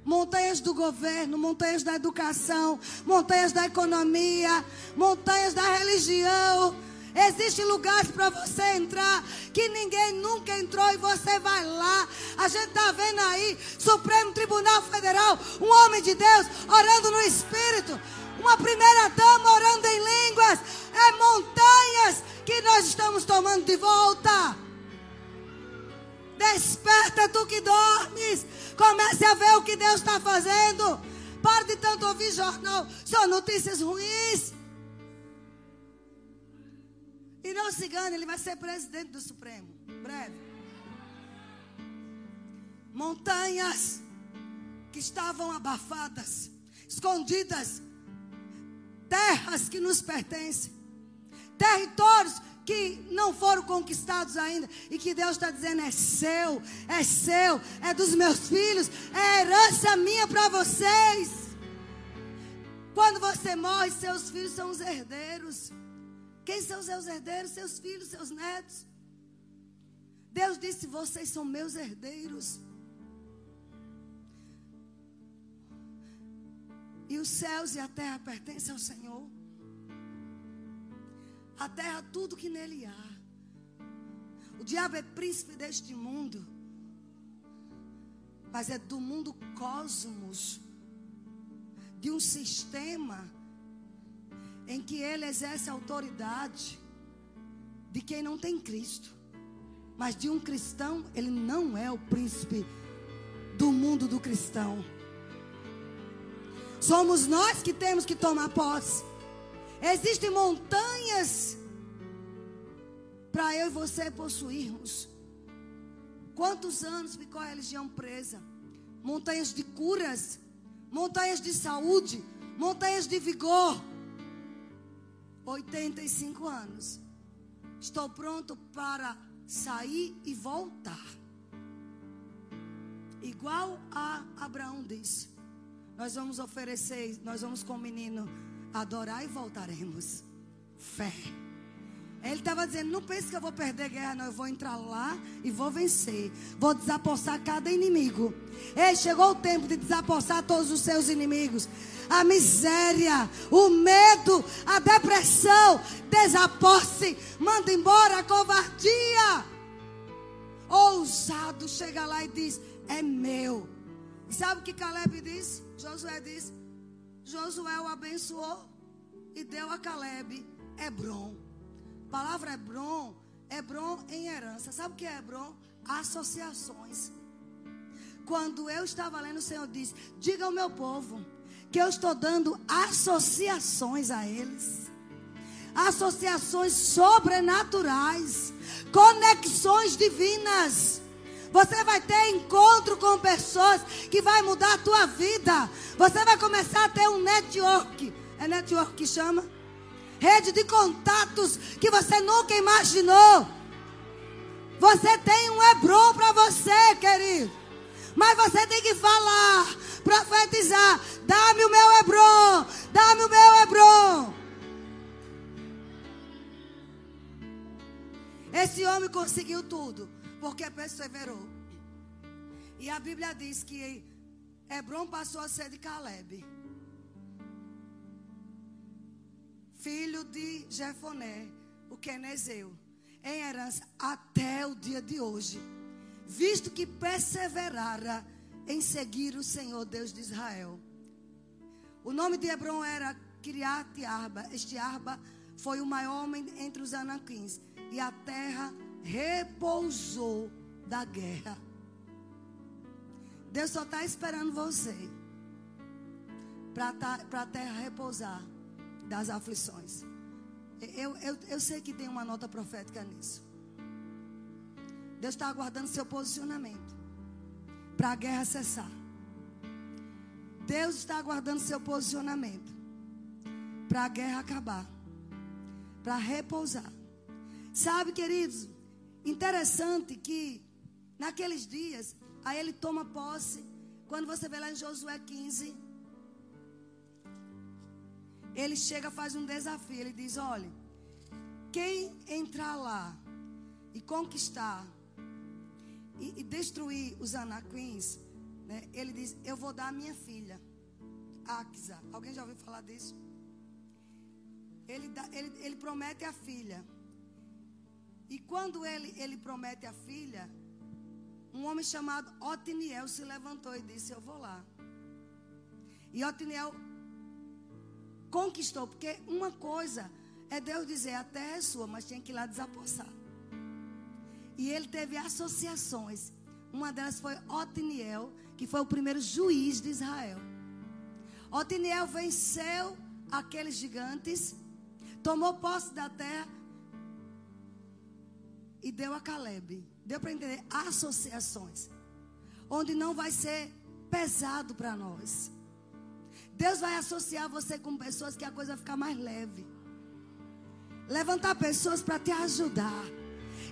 Montanhas do governo, montanhas da educação, montanhas da economia, montanhas da religião Existem lugares para você entrar que ninguém nunca entrou e você vai lá. A gente está vendo aí, Supremo Tribunal Federal, um homem de Deus orando no Espírito, uma primeira dama orando em línguas. É montanhas que nós estamos tomando de volta. Desperta tu que dormes. Comece a ver o que Deus está fazendo. Pare de tanto ouvir jornal, só notícias ruins. E não se engane, ele vai ser presidente do Supremo. Breve. Montanhas que estavam abafadas, escondidas, terras que nos pertencem, territórios que não foram conquistados ainda e que Deus está dizendo é seu, é seu, é dos meus filhos, é herança minha para vocês. Quando você morre, seus filhos são os herdeiros. Quem são seus herdeiros? Seus filhos, seus netos. Deus disse: Vocês são meus herdeiros. E os céus e a terra pertencem ao Senhor. A terra, tudo que nele há. O diabo é príncipe deste mundo. Mas é do mundo cosmos. De um sistema em que ele exerce autoridade de quem não tem Cristo. Mas de um cristão, ele não é o príncipe do mundo do cristão. Somos nós que temos que tomar posse. Existem montanhas para eu e você possuirmos. Quantos anos ficou a religião presa? Montanhas de curas, montanhas de saúde, montanhas de vigor. 85 anos. Estou pronto para sair e voltar. Igual a Abraão disse. Nós vamos oferecer, nós vamos com o menino adorar e voltaremos. Fé. Ele estava dizendo: Não pense que eu vou perder guerra, não. Eu vou entrar lá e vou vencer. Vou desapossar cada inimigo. Ei, chegou o tempo de desapossar todos os seus inimigos. A miséria, o medo, a depressão. Desaposse. Manda embora a covardia. Ousado chega lá e diz: É meu. E sabe o que Caleb disse? Josué disse: Josué o abençoou e deu a Caleb Hebron. A palavra Hebron Hebron em herança. Sabe o que é Hebron? Associações. Quando eu estava lendo, o Senhor disse: Diga ao meu povo que eu estou dando associações a eles. Associações sobrenaturais, conexões divinas. Você vai ter encontro com pessoas que vai mudar a tua vida. Você vai começar a ter um network. É network que chama? Rede de contatos que você nunca imaginou. Você tem um Hebron para você, querido. Mas você tem que falar, profetizar. Dá-me o meu Hebron. Dá-me o meu Hebron. Esse homem conseguiu tudo porque perseverou. E a Bíblia diz que Hebron passou a ser de Caleb, filho de Jefoné, o Quenezeu, em herança até o dia de hoje, visto que perseverara em seguir o Senhor Deus de Israel. O nome de Hebron era Kiriat Arba. Este Arba foi o maior homem entre os anaquins. E a terra repousou da guerra. Deus só está esperando você para tá, a terra repousar das aflições. Eu, eu, eu sei que tem uma nota profética nisso. Deus está aguardando seu posicionamento para a guerra cessar. Deus está aguardando seu posicionamento para a guerra acabar, para repousar. Sabe, queridos, Interessante que naqueles dias, aí ele toma posse. Quando você vê lá em Josué 15, ele chega, faz um desafio. Ele diz: Olha, quem entrar lá e conquistar e, e destruir os anaquins, né, ele diz: Eu vou dar a minha filha, Axa. Alguém já ouviu falar disso? Ele, dá, ele, ele promete a filha. E quando ele, ele promete a filha, um homem chamado Otiniel se levantou e disse: Eu vou lá. E Otiniel conquistou, porque uma coisa é Deus dizer: A terra é sua, mas tinha que ir lá desapossar. E ele teve associações. Uma delas foi Otiniel, que foi o primeiro juiz de Israel. Otiniel venceu aqueles gigantes, tomou posse da terra e deu a Caleb. Deu para entender associações. Onde não vai ser pesado para nós. Deus vai associar você com pessoas que a coisa vai ficar mais leve. Levantar pessoas para te ajudar.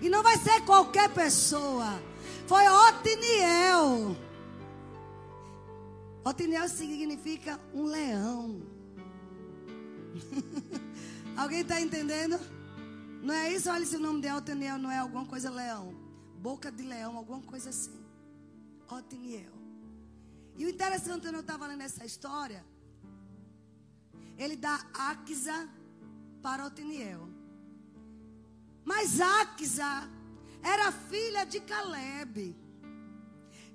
E não vai ser qualquer pessoa. Foi Otiniel. Otiniel significa um leão. Alguém está entendendo? Não é isso? Olha se o nome de Otiniel não é alguma coisa leão. Boca de leão, alguma coisa assim. Otiniel. E o interessante, eu estava lendo essa história. Ele dá Axa para Otiniel. Mas Axa era filha de Caleb.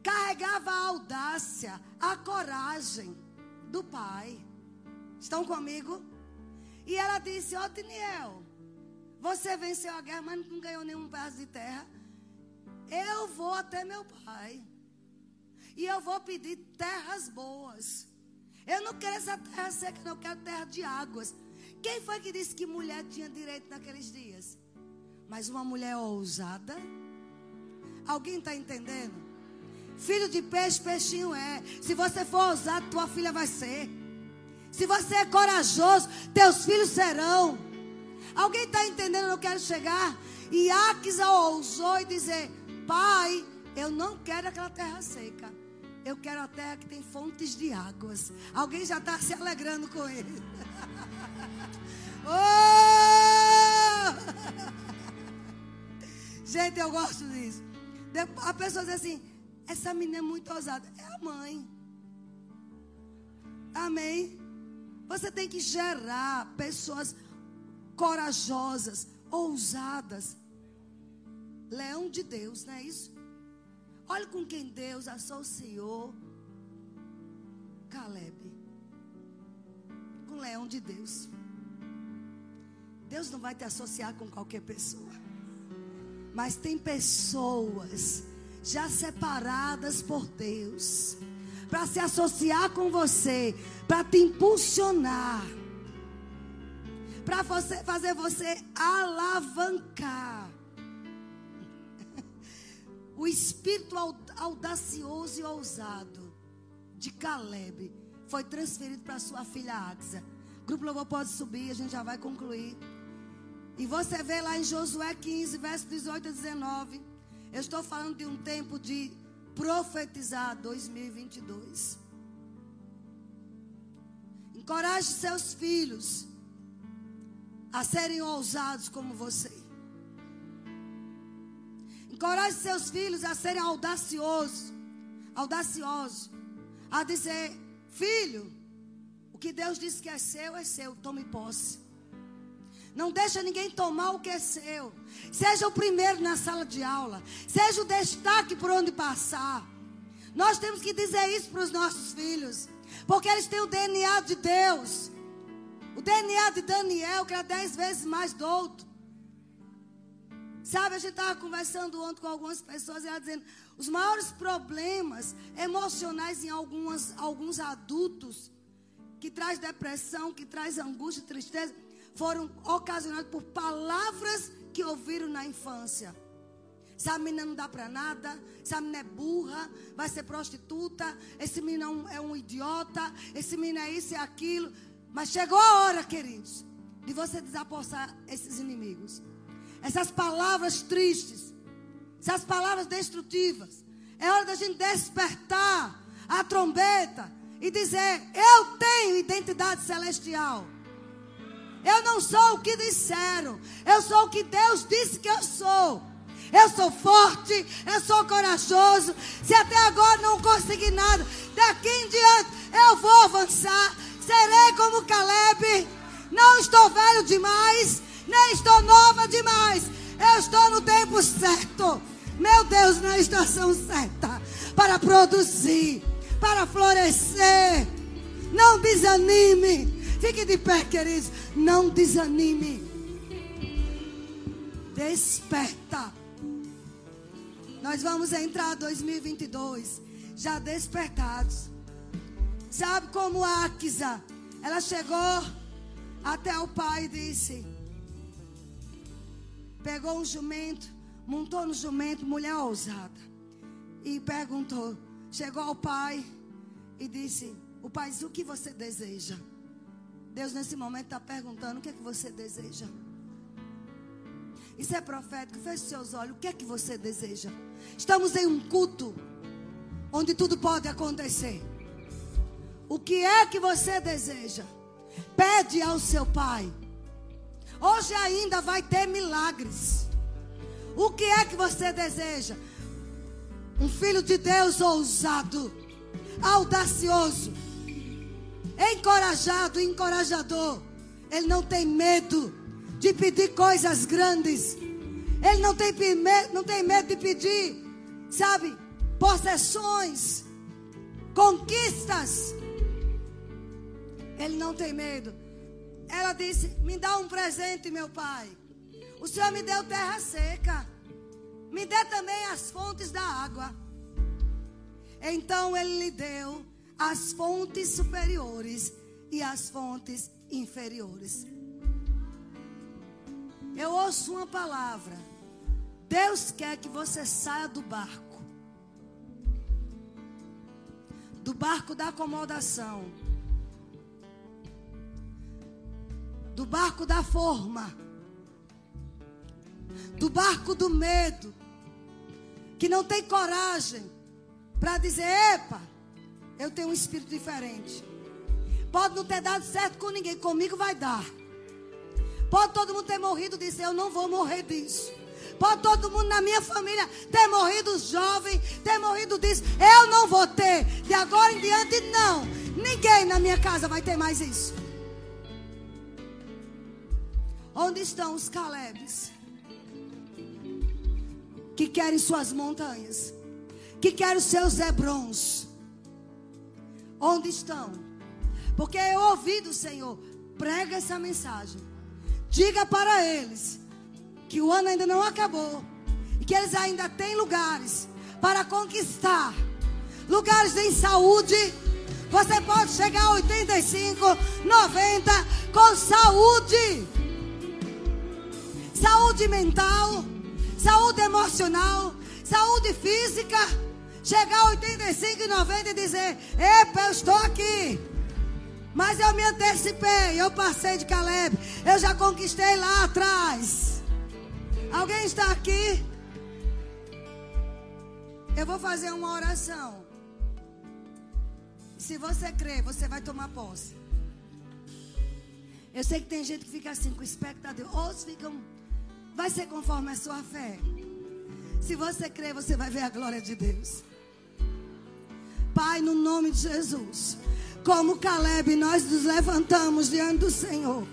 Carregava a audácia, a coragem do pai. Estão comigo? E ela disse: Otiniel, você venceu a guerra, mas não ganhou nenhum pedaço de terra. Eu vou até meu pai. E eu vou pedir terras boas. Eu não quero essa terra seca, não. Eu quero terra de águas. Quem foi que disse que mulher tinha direito naqueles dias? Mas uma mulher ousada. Alguém está entendendo? Filho de peixe, peixinho é. Se você for ousado, tua filha vai ser. Se você é corajoso, teus filhos serão. Alguém está entendendo eu quero chegar? E Axa ousou e dizer: Pai, eu não quero aquela terra seca. Eu quero a terra que tem fontes de águas. Alguém já está se alegrando com ele. oh! Gente, eu gosto disso. A pessoa diz assim: essa menina é muito ousada. É a mãe. Amém. Você tem que gerar pessoas corajosas, ousadas. Leão de Deus, não é isso? Olha com quem Deus associou Caleb. Com leão de Deus. Deus não vai te associar com qualquer pessoa. Mas tem pessoas já separadas por Deus para se associar com você, para te impulsionar, para fazer você alavancar. O espírito audacioso e ousado de Caleb foi transferido para sua filha Axa. Grupo Louvor pode subir, a gente já vai concluir. E você vê lá em Josué 15, verso 18 a 19. Eu estou falando de um tempo de profetizar 2022. Encoraje seus filhos a serem ousados como você. Encoraje seus filhos a serem audaciosos, audaciosos, a dizer: "Filho, o que Deus disse que é seu é seu, tome posse." Não deixa ninguém tomar o que é seu. Seja o primeiro na sala de aula. Seja o destaque por onde passar. Nós temos que dizer isso para os nossos filhos. Porque eles têm o DNA de Deus. O DNA de Daniel, que era dez vezes mais douto. Sabe, a gente estava conversando ontem com algumas pessoas e ela dizendo: os maiores problemas emocionais em algumas, alguns adultos, que traz depressão, que traz angústia, tristeza foram ocasionados por palavras que ouviram na infância. Essa menina não dá para nada, essa menina é burra, vai ser prostituta, esse menino é um, é um idiota, esse menino é isso e aquilo. Mas chegou a hora, queridos, de você desapossar esses inimigos. Essas palavras tristes, essas palavras destrutivas. É hora da gente despertar a trombeta e dizer: Eu tenho identidade celestial. Eu não sou o que disseram. Eu sou o que Deus disse que eu sou. Eu sou forte, eu sou corajoso. Se até agora não consegui nada, daqui em diante eu vou avançar. Serei como Caleb. Não estou velho demais, nem estou nova demais. Eu estou no tempo certo. Meu Deus, na estação certa para produzir, para florescer. Não desanime. Fique de pé, queridos. Não desanime. Desperta. Nós vamos entrar 2022 já despertados. Sabe como a Akisa, ela chegou até o pai e disse: Pegou um jumento, montou no jumento, mulher ousada. E perguntou, chegou ao pai e disse: O pai, o que você deseja? Deus nesse momento está perguntando: o que é que você deseja? Isso é profético. Feche seus olhos. O que é que você deseja? Estamos em um culto onde tudo pode acontecer. O que é que você deseja? Pede ao seu pai. Hoje ainda vai ter milagres. O que é que você deseja? Um filho de Deus ousado, audacioso encorajado, encorajador. Ele não tem medo de pedir coisas grandes. Ele não tem, não tem medo de pedir, sabe, possessões, conquistas. Ele não tem medo. Ela disse: Me dá um presente, meu pai. O Senhor me deu terra seca. Me dê também as fontes da água. Então ele lhe deu as fontes superiores e as fontes inferiores. Eu ouço uma palavra. Deus quer que você saia do barco. Do barco da acomodação. Do barco da forma. Do barco do medo. Que não tem coragem para dizer: epa, eu tenho um espírito diferente. Pode não ter dado certo com ninguém, comigo vai dar. Pode todo mundo ter morrido disso, eu não vou morrer disso. Pode todo mundo na minha família ter morrido jovem, ter morrido disso. Eu não vou ter. De agora em diante, não. Ninguém na minha casa vai ter mais isso. Onde estão os Calebes? Que querem suas montanhas. Que querem os seus Hebrons onde estão. Porque eu ouvi do Senhor, prega essa mensagem. Diga para eles que o ano ainda não acabou que eles ainda têm lugares para conquistar. Lugares em saúde. Você pode chegar a 85, 90 com saúde. Saúde mental, saúde emocional, saúde física. Chegar a 85 e 90 e dizer: Epa, eu estou aqui. Mas eu me antecipei, eu passei de Caleb, eu já conquistei lá atrás. Alguém está aqui? Eu vou fazer uma oração. Se você crer, você vai tomar posse. Eu sei que tem gente que fica assim com expectativa. Outros ficam. Vai ser conforme a sua fé. Se você crer, você vai ver a glória de Deus. Pai, no nome de Jesus. Como Caleb, nós nos levantamos diante do Senhor.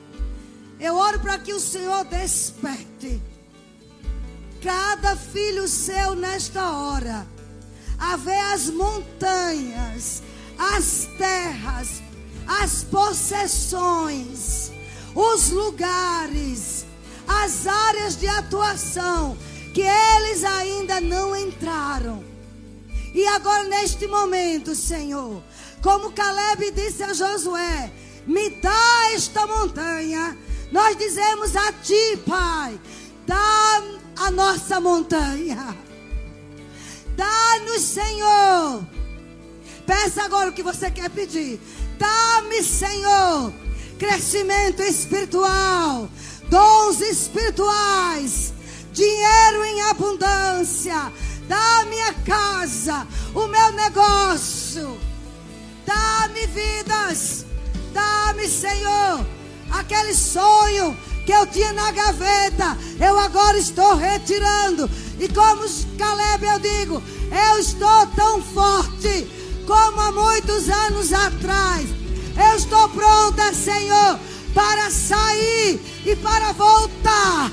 Eu oro para que o Senhor desperte cada filho seu nesta hora a ver as montanhas, as terras, as possessões, os lugares, as áreas de atuação que eles ainda não entraram. E agora, neste momento, Senhor, como Caleb disse a Josué: Me dá esta montanha. Nós dizemos a Ti, Pai, dá a nossa montanha. Dá-nos, Senhor. Peça agora o que você quer pedir. Dá-me, Senhor, crescimento espiritual, dons espirituais, dinheiro em abundância. Dá minha casa, o meu negócio. Dá-me vidas. Dá-me, Senhor, aquele sonho que eu tinha na gaveta, eu agora estou retirando. E como Caleb eu digo, eu estou tão forte como há muitos anos atrás. Eu estou pronta, Senhor, para sair e para voltar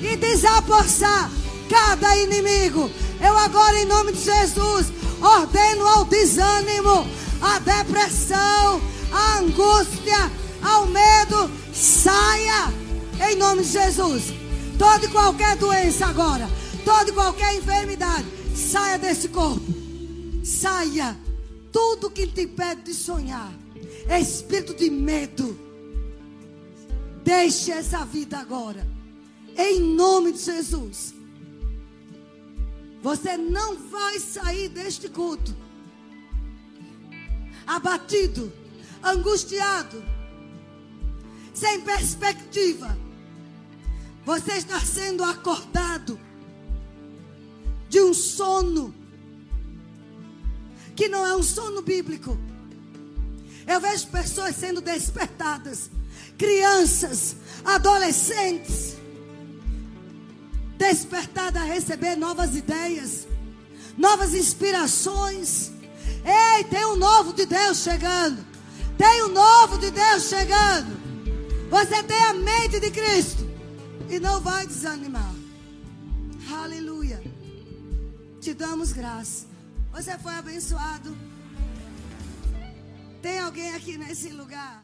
e desapossar cada inimigo. Eu agora, em nome de Jesus, ordeno ao desânimo, à depressão, à angústia, ao medo, saia em nome de Jesus. Toda e qualquer doença agora, toda e qualquer enfermidade, saia desse corpo. Saia tudo que te impede de sonhar. Espírito de medo. Deixe essa vida agora. Em nome de Jesus. Você não vai sair deste culto abatido, angustiado, sem perspectiva. Você está sendo acordado de um sono que não é um sono bíblico. Eu vejo pessoas sendo despertadas, crianças, adolescentes, despertadas a receber novas ideias, novas inspirações. Ei, tem um novo de Deus chegando. Tem um novo de Deus chegando. Você tem a mente de Cristo e não vai desanimar. Aleluia. Te damos graça. Você foi abençoado. Tem alguém aqui nesse lugar?